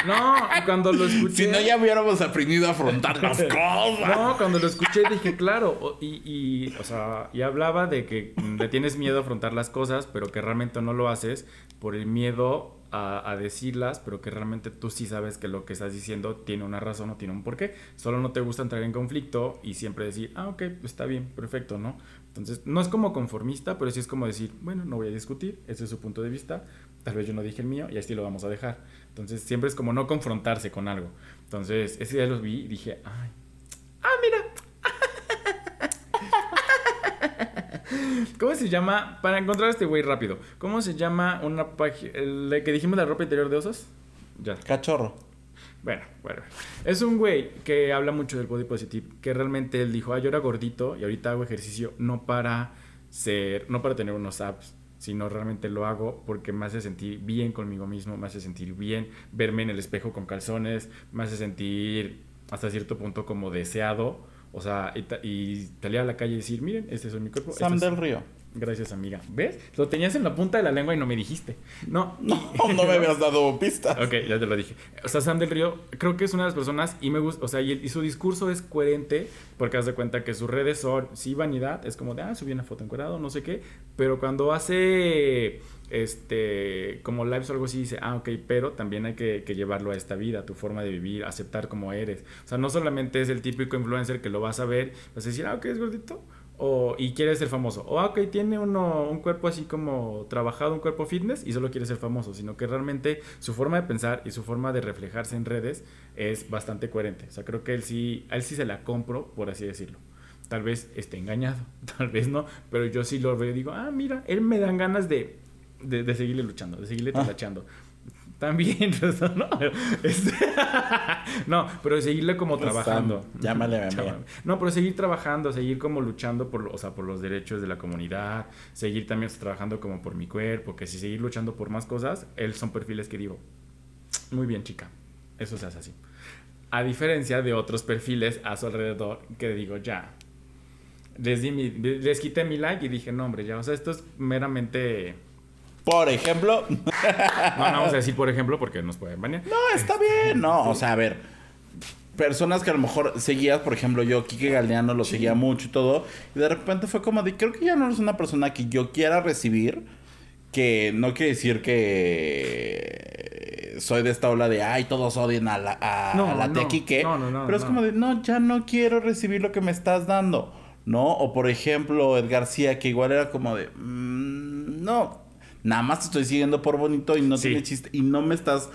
No, cuando lo escuché. Si no, ya hubiéramos aprendido a afrontar las cosas. No, cuando lo escuché dije, claro. Y, y, o sea, y hablaba de que le tienes miedo a afrontar las cosas, pero que realmente no lo haces por el miedo a, a, decirlas, pero que realmente tú sí sabes que lo que estás diciendo tiene una razón o tiene un porqué. Solo no te gusta entrar en conflicto y siempre decir, ah, ok, pues está bien, perfecto, ¿no? Entonces, no es como conformista, pero sí es como decir, bueno, no voy a discutir, ese es su punto de vista, tal vez yo no dije el mío y así lo vamos a dejar. Entonces, siempre es como no confrontarse con algo. Entonces, ese día los vi y dije, ay, ah, mira. ¿Cómo se llama? Para encontrar a este güey rápido. ¿Cómo se llama una página? ¿El que dijimos la ropa interior de osos? Ya. Cachorro. Bueno, bueno. Es un güey que habla mucho del body positive. Que realmente él dijo, ah, yo era gordito y ahorita hago ejercicio no para ser, no para tener unos abs, sino realmente lo hago porque me hace sentir bien conmigo mismo, me hace sentir bien verme en el espejo con calzones, me hace sentir hasta cierto punto como deseado. O sea, y, y salir a la calle y decir, miren, este es mi cuerpo. Sam este del es... Río. Gracias, amiga. ¿Ves? Lo tenías en la punta de la lengua y no me dijiste. No, no, no me habías dado pistas. Ok, ya te lo dije. O sea, Sam del Río, creo que es una de las personas y me gusta, o sea, y, y, su discurso es coherente porque haz de cuenta que sus redes son, sí, vanidad, es como de, ah, subí una foto encuadrado, no sé qué, pero cuando hace, este, como lives o algo así, dice, ah, ok, pero también hay que, llevarlo a esta vida, tu forma de vivir, aceptar como eres. O sea, no solamente es el típico influencer que lo vas a ver, vas a decir, ah, ok, es gordito o, y quiere ser famoso. O, ok, tiene uno, un cuerpo así como trabajado, un cuerpo fitness y solo quiere ser famoso, sino que realmente su forma de pensar y su forma de reflejarse en redes es bastante coherente. O sea, creo que él sí, él sí se la compro, por así decirlo. Tal vez esté engañado, tal vez no, pero yo sí lo veo y digo, ah, mira, él me dan ganas de, de, de seguirle luchando, de seguirle. Ah. También, ¿no? Este, no, pero seguirle como Pues, trabajando. Llámale a amiga. No, pero seguir trabajando, seguir como luchando por, o sea, por los derechos de la comunidad, seguir también trabajando como por mi cuerpo, que si seguir luchando por más cosas, él son perfiles que digo, muy bien, chica, eso se hace así. A diferencia de otros perfiles a su alrededor que digo, ya, les, di mi, les quité mi like y dije, no, hombre, ya, o sea, esto es meramente... Por ejemplo. No, no vamos a decir por ejemplo porque nos pueden banear. No, está bien. No, o sea, a ver. Personas que a lo mejor seguías, por ejemplo, yo, Kike Galeano, lo seguía mucho y todo. Y de repente fue como de, creo que ya no eres una persona que yo quiera recibir. Que no quiere decir que soy de esta ola de, ay, todos odian a la, a, No, a la tía no. Kike. No, no, no, Pero es como de, no, ya no quiero recibir lo que me estás dando. ¿No? O por ejemplo, Ed García, que igual era como de, "Mm, no, nada más te estoy siguiendo por bonito y no Sí. tiene chiste. Y no me estás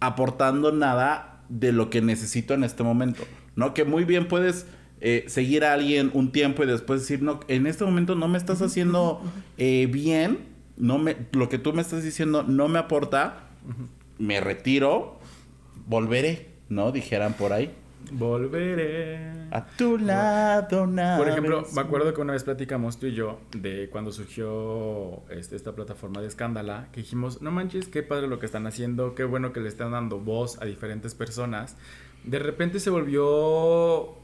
aportando nada de lo que necesito en este momento. ¿No? Que muy bien puedes eh, seguir a alguien un tiempo y después decir, no, en este momento no me estás haciendo eh, bien. No me, lo que tú me estás diciendo no me aporta. Me retiro. Volveré. ¿no? Dijeran por ahí. Volveré. A tu lado, nada. Por ejemplo, me acuerdo que una vez platicamos tú y yo de cuando surgió este, esta plataforma de Escándala, que dijimos, no manches, qué padre lo que están haciendo, qué bueno que le están dando voz a diferentes personas. De repente se volvió,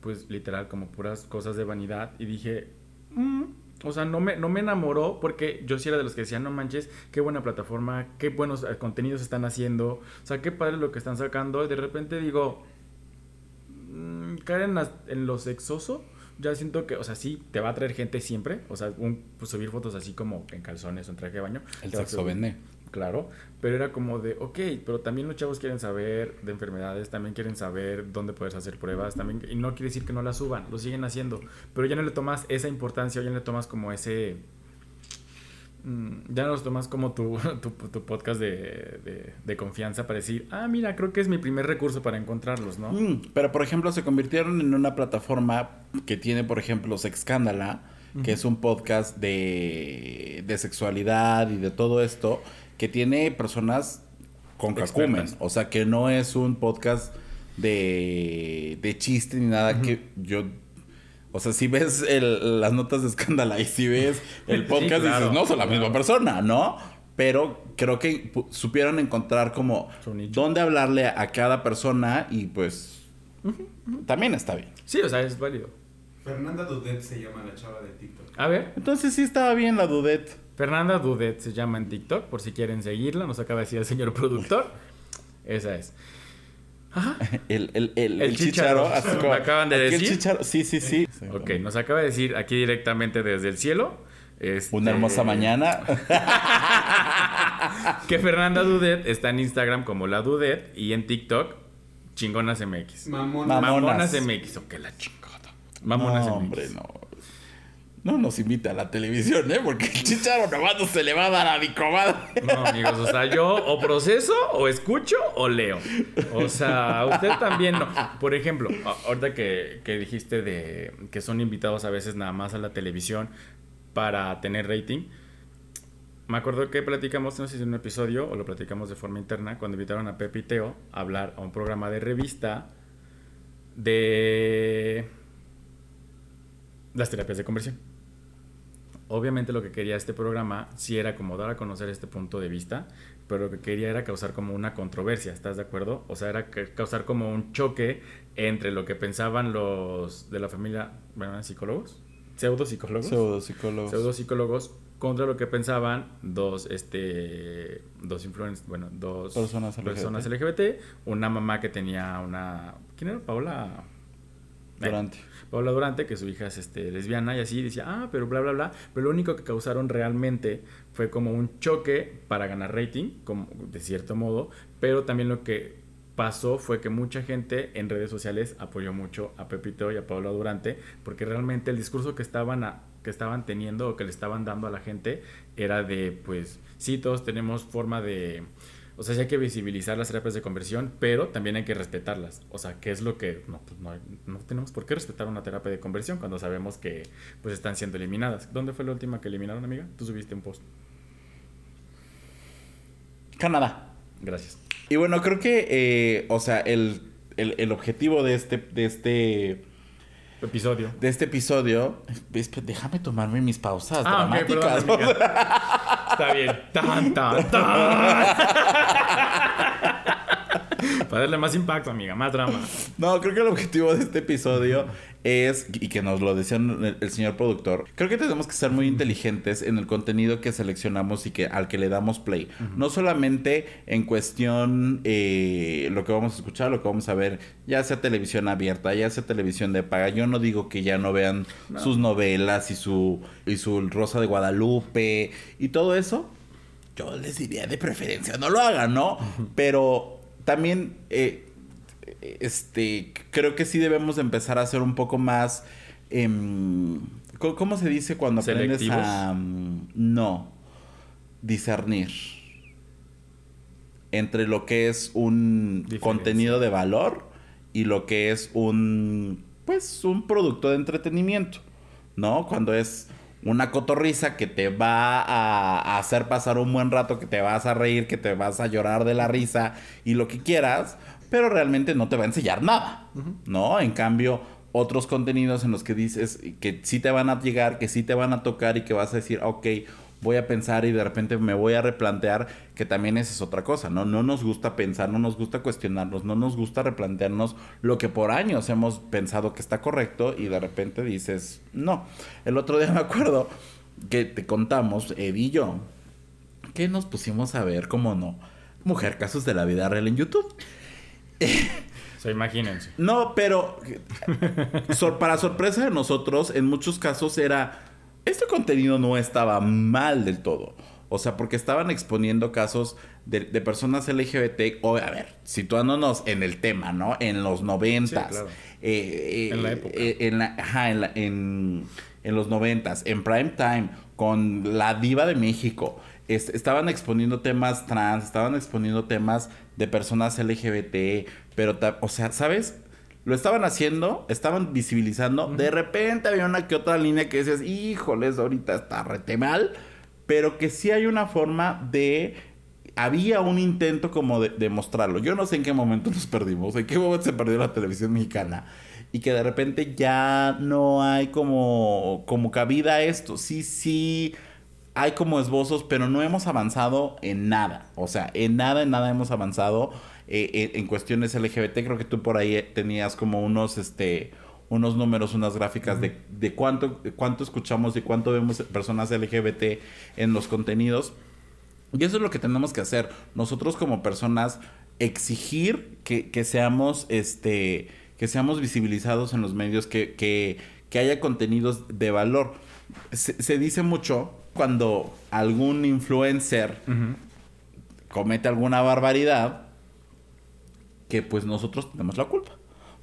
pues literal, como puras cosas de vanidad y dije, "Mm", o sea, no me, no me enamoró porque yo sí era de los que decían, no manches, qué buena plataforma, qué buenos eh, contenidos están haciendo, o sea, qué padre lo que están sacando. Y de repente digo, mm, caer en, las- en lo sexoso, ya siento que, o sea, sí, te va a traer gente siempre. O sea, un, pues, subir fotos así como en calzones o en traje de baño. El sexo vende. Claro, pero era como de, ok, pero también los chavos quieren saber de enfermedades, también quieren saber dónde puedes hacer pruebas, también, y no quiere decir que no las suban, lo siguen haciendo, pero ya no le tomas esa importancia, ya no le tomas como ese, ya no los tomas como tu, tu, tu podcast de, de, de confianza para decir, ah, mira, creo que es mi primer recurso para encontrarlos, ¿no? Mm, pero, por ejemplo, se convirtieron en una plataforma que tiene, por ejemplo, Sexcándala, que es un podcast de, de sexualidad y de todo esto, que tiene personas con cacumen. O sea, que no es un podcast de, de chiste ni nada que yo... O sea, si ves el- las notas de escándala y si ves el Sí, podcast, claro, dices, no, son la misma persona, ¿no? Pero creo que supieron encontrar como dónde hablarle a cada persona y pues también está bien. Sí, o sea, es válido. Fernanda Dudet se llama la chava de TikTok. A ver, Entonces sí estaba bien la Dudet. Fernanda Dudet se llama en TikTok, por si quieren seguirla, nos acaba de decir el señor productor. Esa es. Ajá. El, el, el, El chicharo. ¿Me acaban de decir? chícharo- Sí, sí, sí. Ok, nos acaba de decir aquí directamente desde el cielo. este, Una hermosa mañana. Que Fernanda Dudet está en Instagram como la Dudet y en TikTok Chingonas MX. Mamona. Mamá. Mamonas Mamonas. MX, ok, la chingada. Mamonas no, MX. hombre, no. No nos invita a la televisión, ¿eh? Porque el chicharo nomás no se le va a dar a mi. No, amigos, o sea, yo o proceso, o escucho, o leo. O sea, usted también no. Por ejemplo, ahorita que, que dijiste de que son invitados a veces nada más a la televisión para tener rating. Me acuerdo que platicamos, no sé si en un episodio o lo platicamos de forma interna, cuando invitaron a Pepe y Teo a hablar a un programa de revista de las terapias de conversión. Obviamente lo que quería este programa sí era como dar a conocer este punto de vista, pero lo que quería era causar como una controversia, ¿estás de acuerdo? O sea, era ca- causar como un choque entre lo que pensaban los de la familia, bueno, ¿eran psicólogos, pseudo psicólogos, Pseudopsicólogos. pseudo psicólogos contra lo que pensaban dos este dos influencers, bueno, dos Personas LGBT. personas LGBT, una mamá que tenía una ¿quién era? Paola Durante. Paola Durante, que su hija es este, lesbiana y así, decía, ah, pero bla, bla, bla. Pero lo único que causaron realmente fue como un choque para ganar rating, como, de cierto modo, pero también lo que pasó fue que mucha gente en redes sociales apoyó mucho a Pepito y a Paola Durante, porque realmente el discurso que estaban, a- que estaban teniendo o que le estaban dando a la gente era de, pues, sí, todos tenemos forma de... O sea, sí hay que visibilizar las terapias de conversión, pero también hay que respetarlas. O sea, ¿qué es lo que... No, pues no, hay- no tenemos por qué respetar una terapia de conversión cuando sabemos que pues están siendo eliminadas. ¿Dónde fue la última que eliminaron, amiga? Tú subiste un post. Canadá. Gracias. Y bueno, creo que, eh, o sea, el, el, el objetivo de este, de este, Episodio. de este episodio, déjame tomarme mis pausas Ah, dramáticas. perdón. Está bien. Tan, tan, tan. Para darle más impacto, amiga. Más drama. No, creo que el objetivo de este episodio es, y que nos lo decía el, el señor productor, creo que tenemos que ser muy inteligentes en el contenido que seleccionamos y que al que le damos play. No solamente en cuestión eh, lo que vamos a escuchar, lo que vamos a ver, ya sea televisión abierta, ya sea televisión de paga. Yo no digo que ya no vean No. sus novelas y su, y su Rosa de Guadalupe y todo eso. Yo les diría de preferencia, no lo hagan, ¿no? Pero también, eh, este, creo que sí debemos de empezar a ser un poco más, em, ¿cómo, se dice cuando aprendes ¿Selectivos? a, mm, no, discernir entre lo que es un Diferencia. contenido de valor y lo que es un, pues, un producto de entretenimiento, ¿no? Cuando es una cotorriza que te va a, hacer pasar un buen rato, que te vas a reír, que te vas a llorar de la risa y lo que quieras, pero realmente no te va a enseñar nada, ¿no? En cambio, otros contenidos en los que dices que sí te van a llegar, que sí te van a tocar y que vas a decir, ok, voy a pensar y de repente me voy a replantear que también esa es otra cosa, ¿no? No nos gusta pensar, no nos gusta cuestionarnos, no nos gusta replantearnos lo que por años hemos pensado que está correcto y de repente dices, no. El otro día me acuerdo que te contamos, Ed y yo, que nos pusimos a ver, como no, Mujer Casos de la Vida Real en YouTube. Imagínense. No, pero sor- para sorpresa de nosotros, en muchos casos era, este contenido no estaba mal del todo. O sea, porque estaban exponiendo casos de, de personas LGBT, o a ver, situándonos en el tema, ¿no? En los noventas. Sí, claro. eh, eh, En la época. eh, en, la- ajá, en, la- en- en los noventas, en prime time, con la diva de México. Es- estaban exponiendo temas trans, estaban exponiendo temas de personas LGBT, pero, o sea, ¿sabes? Lo estaban haciendo, estaban visibilizando. De repente había una que otra línea que decías, híjoles, ahorita está rete mal. Pero que sí hay una forma de. Había un intento como de, de mostrarlo. Yo no sé en qué momento nos perdimos, en qué momento se perdió la televisión mexicana. Y que de repente ya no hay como, como cabida a esto. Sí, sí, hay como esbozos, pero no hemos avanzado en nada. O sea, en nada, en nada hemos avanzado eh, en, en cuestiones LGBT. Creo que tú por ahí eh, tenías como unos, este, unos números, unas gráficas de, de cuánto, de cuánto escuchamos y cuánto vemos personas LGBT en los contenidos. Y eso es lo que tenemos que hacer. Nosotros como personas exigir que, que seamos este que seamos visibilizados en los medios, que, que, que haya contenidos de valor. Se, se dice mucho cuando algún influencer comete alguna barbaridad, que pues nosotros tenemos la culpa.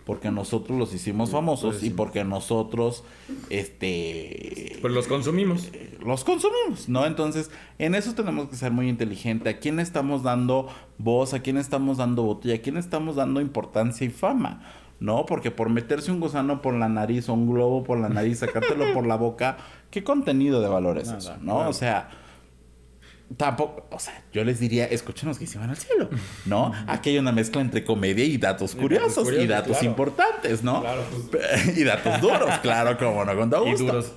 Porque nosotros los hicimos famosos y porque nosotros, este... Pues los consumimos. los consumimos, ¿no? Entonces, en eso tenemos que ser muy inteligentes. ¿A quién estamos dando voz? ¿A quién estamos dando voto? ¿Y a quién estamos dando importancia y fama? ¿No? Porque por meterse un gusano por la nariz o un globo por la nariz, sacártelo por la boca, ¿qué contenido de valor es Nada, eso? ¿No? claro. O sea, tampoco, o sea, yo les diría, escúchenos que se van al cielo, ¿no? Aquí hay una mezcla entre comedia y datos curiosos y curiosos, datos claro. importantes, ¿no? Claro, pues. y datos duros, claro, como no, con todo Y gusto. duros.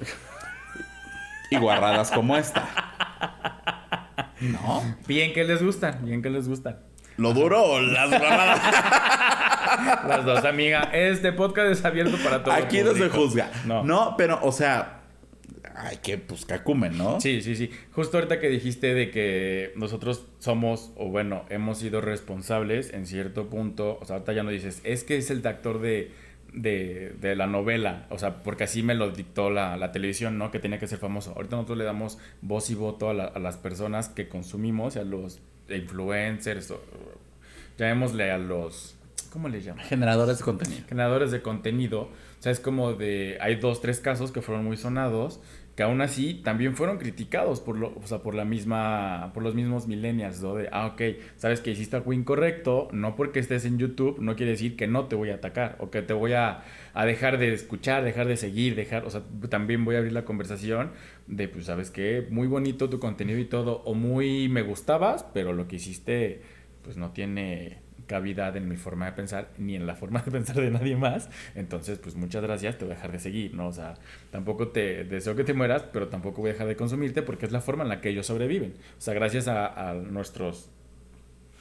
Y guarradas como esta. ¿No? Bien que les gustan, bien que les gustan. Lo duro o las guarradas. Las dos, amiga. Este podcast es abierto para todos. Aquí no se juzga. No. No. pero, o sea, hay que, pues, cacumen, ¿no? Sí, sí, sí. Justo ahorita que dijiste de que nosotros somos, o bueno, hemos sido responsables en cierto punto. O sea, ahorita ya no dices, es que es el actor de, de, de la novela. O sea, porque así me lo dictó la, la televisión, ¿no? Que tenía que ser famoso. Ahorita nosotros le damos voz y voto a, la- a las personas que consumimos, a los influencers, o, llamémosle a los. ¿Cómo le llaman? Generadores de contenido. generadores de contenido. O sea, es como de. Hay dos, tres casos que fueron muy sonados. Que aún así también fueron criticados por lo, o sea, por la misma. por los mismos millennials, ¿no? De ah, ok, sabes que hiciste algo incorrecto. No porque estés en YouTube, no quiere decir que no te voy a atacar. O que te voy a, a dejar de escuchar, dejar de seguir, dejar. O sea, también voy a abrir la conversación de, pues, ¿sabes qué? Muy bonito tu contenido y todo. O muy me gustabas, pero lo que hiciste, pues no tiene cavidad en mi forma de pensar ni en la forma de pensar de nadie más. Entonces, pues muchas gracias, te voy a dejar de seguir, ¿no? O sea, tampoco te deseo que te mueras, pero tampoco voy a dejar de consumirte porque es la forma en la que ellos sobreviven. O sea, gracias a, a nuestros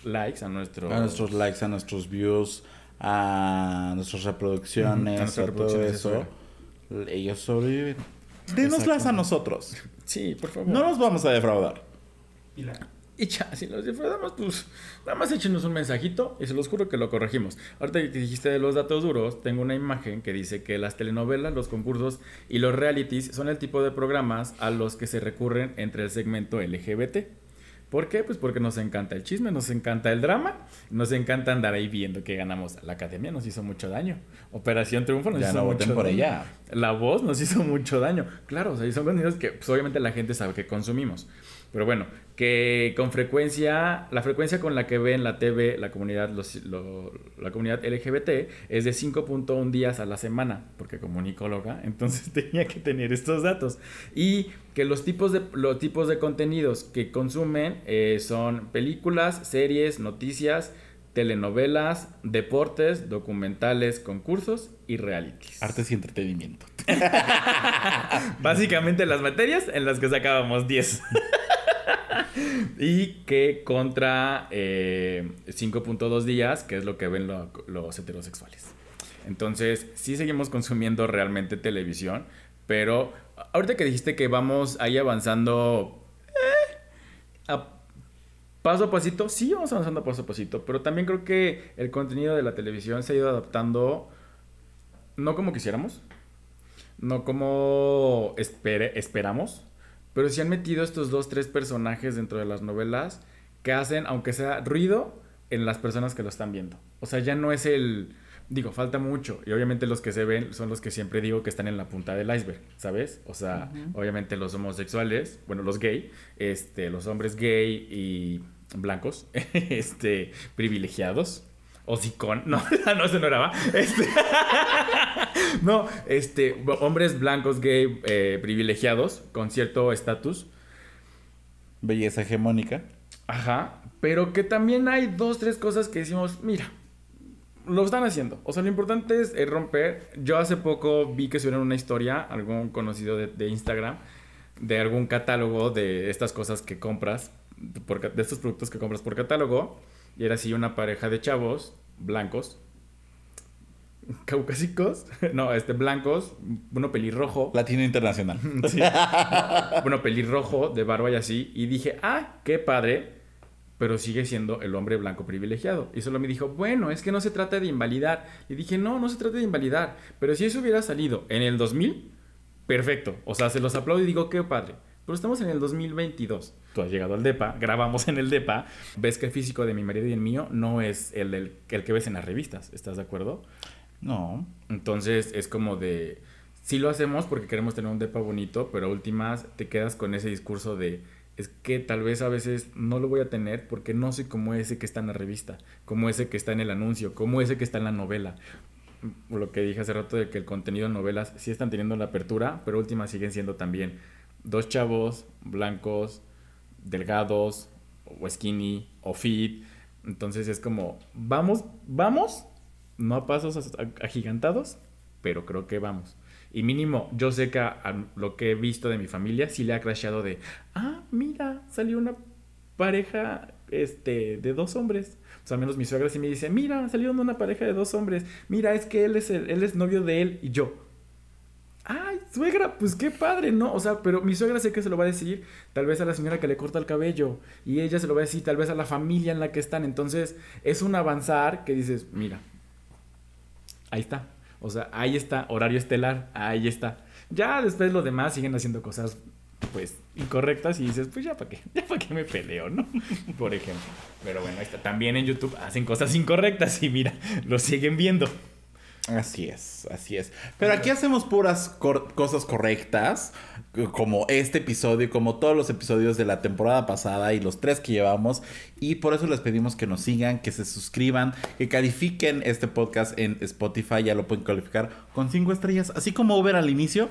likes, a nuestros... A nuestros likes, a nuestros views, a nuestras reproducciones, a a, nuestras todo reproducciones, eso. Ellos sobreviven. Denoslas a nosotros. Sí, por favor. No nos vamos a defraudar. Y la- Y ya, si los defraudamos, pues nada más échenos un mensajito y se los juro que lo corregimos. Ahorita que dijiste de los datos duros, tengo una imagen que dice que las telenovelas, los concursos y los realities son el tipo de programas a los que se recurren entre el segmento LGBT. ¿Por qué? Pues porque nos encanta el chisme, nos encanta el drama, nos encanta andar ahí viendo que ganamos. La academia nos hizo mucho daño. Operación Triunfo nos Ya hizo no mucho voten por daño. ella. La voz nos hizo mucho daño. Claro, o sea, son contenidos que pues, obviamente la gente sabe que consumimos. Pero bueno, que con frecuencia, la frecuencia con la que ven la TV la comunidad, los- lo- la comunidad LGBT es de 5.1 días a la semana, porque como unicóloga, entonces tenía que tener estos datos. Y que los tipos de, los tipos de contenidos que consumen eh, son películas, series, noticias, telenovelas, deportes, documentales, concursos y realities. Artes y entretenimiento. Básicamente las materias en las que sacábamos 10. y que contra eh, 5.2 días, que es lo que ven lo- los heterosexuales. Entonces, sí seguimos consumiendo realmente televisión, pero ahorita que dijiste que vamos ahí avanzando eh, paso a pasito, sí vamos avanzando paso a pasito, pero también creo que el contenido de la televisión se ha ido adaptando no como quisiéramos, no como esperamos, pero sí han metido estos dos, tres personajes dentro de las novelas que hacen, aunque sea ruido, en las personas que lo están viendo. O sea, ya no es el... Digo, falta mucho. Y obviamente los que se ven son los que siempre digo que están en la punta del iceberg, ¿sabes? O sea, obviamente los homosexuales, bueno, los gay, este, los hombres gay y blancos, este, privilegiados. O sicón. No, no, eso no era, ¿va? Este, no, este, hombres blancos gay eh, privilegiados con cierto estatus. Belleza hegemónica. Ajá. Pero que también hay dos, tres cosas que decimos, mira, lo están haciendo. O sea, lo importante es eh, romper. Yo hace poco vi que subieron una historia, algún conocido de, de Instagram, de algún catálogo de estas cosas que compras, por de estos productos que compras por catálogo. Y era así una pareja de chavos blancos, caucásicos, no, este, blancos, uno pelirrojo. Latino internacional. Sí. bueno, pelirrojo, de barba y así. Y dije, ah, qué padre. Pero sigue siendo el hombre blanco privilegiado. Y solo me dijo, bueno, es que no se trata de invalidar. Y dije, no, no se trata de invalidar. Pero si eso hubiera salido en el 2000, perfecto. O sea, se los aplaudo y digo, qué padre. Pero estamos en el 2022. Tú has llegado al DEPA, grabamos en el DEPA. Ves que el físico de mi marido y el mío no es el, del- el que ves en las revistas. ¿Estás de acuerdo? No. Entonces es como de, sí lo hacemos porque queremos tener un depa bonito, pero a últimas te quedas con ese discurso de, es que tal vez a veces no lo voy a tener porque no soy como ese que está en la revista, como ese que está en el anuncio, como ese que está en la novela. Lo que dije hace rato de que el contenido en novelas sí están teniendo la apertura, pero últimas siguen siendo también dos chavos blancos, delgados, o skinny, o fit. Entonces es como, vamos, vamos, no a pasos agigantados, pero creo que vamos. Y mínimo, yo sé que a, lo que he visto de mi familia sí le ha crasheado de, ah, mira, salió una pareja este, de dos hombres. O sea, al menos mi suegra sí me dice, mira, salió una pareja de dos hombres. Mira, es que él es, el- él es novio de él y yo. Ay, suegra, pues qué padre, ¿no? O sea, pero mi suegra sé que se lo va a decir tal vez a la señora que le corta el cabello y ella se lo va a decir tal vez a la familia en la que están. Entonces, es un avanzar que dices, mira, ahí está. O sea, ahí está, horario estelar, ahí está. Ya después los demás siguen haciendo cosas, pues, incorrectas y dices, pues ya para qué, ya para qué me peleo, ¿no? Por ejemplo. Pero bueno, ahí está. También en YouTube hacen cosas incorrectas y mira, lo siguen viendo. Así es, así es. Pero aquí hacemos puras cor- cosas correctas, c- como este episodio y como todos los episodios de la temporada pasada y los tres que llevamos. Y por eso les pedimos que nos sigan, que se suscriban, que califiquen este podcast en Spotify. Ya lo pueden calificar con cinco estrellas, así como Uber al inicio.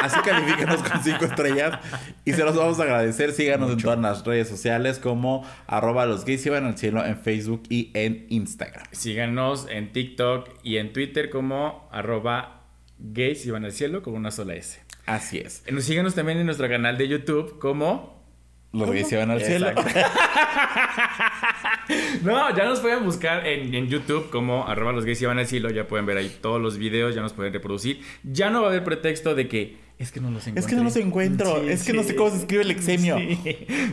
Así califíquenos con cinco estrellas. Y se los vamos a agradecer. Síganos en todas las redes sociales como arroba los gays iban al cielo en Facebook y en Instagram. Síganos en TikTok y en Twitter como arroba gays y van al cielo con una sola S. Así es. Eh, Síganos también en nuestro canal de YouTube como... Los gays iban al cielo. No, ya nos pueden buscar en, en YouTube como arroba los gays y van al cielo. Ya pueden ver ahí todos los videos, ya nos pueden reproducir. Ya no va a haber pretexto de que es que no los encuentro. Es que no los encuentro. es que no sé cómo se escribe el exemio.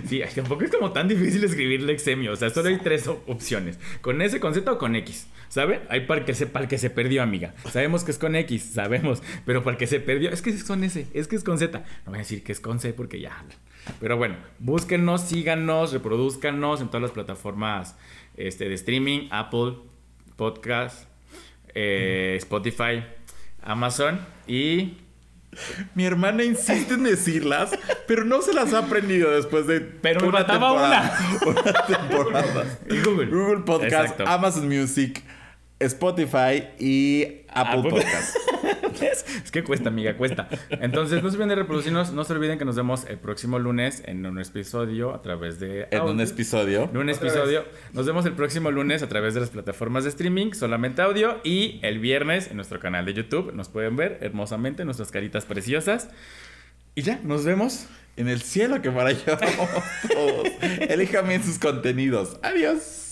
Sí, tampoco es como tan difícil escribir el exemio. O sea, solo hay tres op- opciones: con S, con Z o con X. ¿Saben? Hay para el que se, para que se perdió, amiga. Sabemos que es con X, sabemos. Pero para el que se perdió, es que es con S, es que es con Z. No voy a decir que es con C porque ya. Pero bueno, búsquenos, síganos, reproduzcanos en todas las plataformas este, de streaming: Apple, Podcast, eh, Spotify, Amazon y. Mi hermana insiste en decirlas, pero no se las ha aprendido después de Pero me faltaba temporada. Una temporada. Google. Google Podcast, Exacto. Amazon Music, Spotify y Apple, Apple. Podcast. Es que cuesta, amiga, cuesta. Entonces, no se olviden de reproducirnos. No se olviden que nos vemos el próximo lunes en un episodio a través de. En un episodio. En un episodio. Nos vemos el próximo lunes a través de las plataformas de streaming, solamente audio. Y el viernes en nuestro canal de YouTube. Nos pueden ver hermosamente nuestras caritas preciosas. Y ya, nos vemos. En el cielo que para allá vamos todos. Elijan bien sus contenidos. Adiós.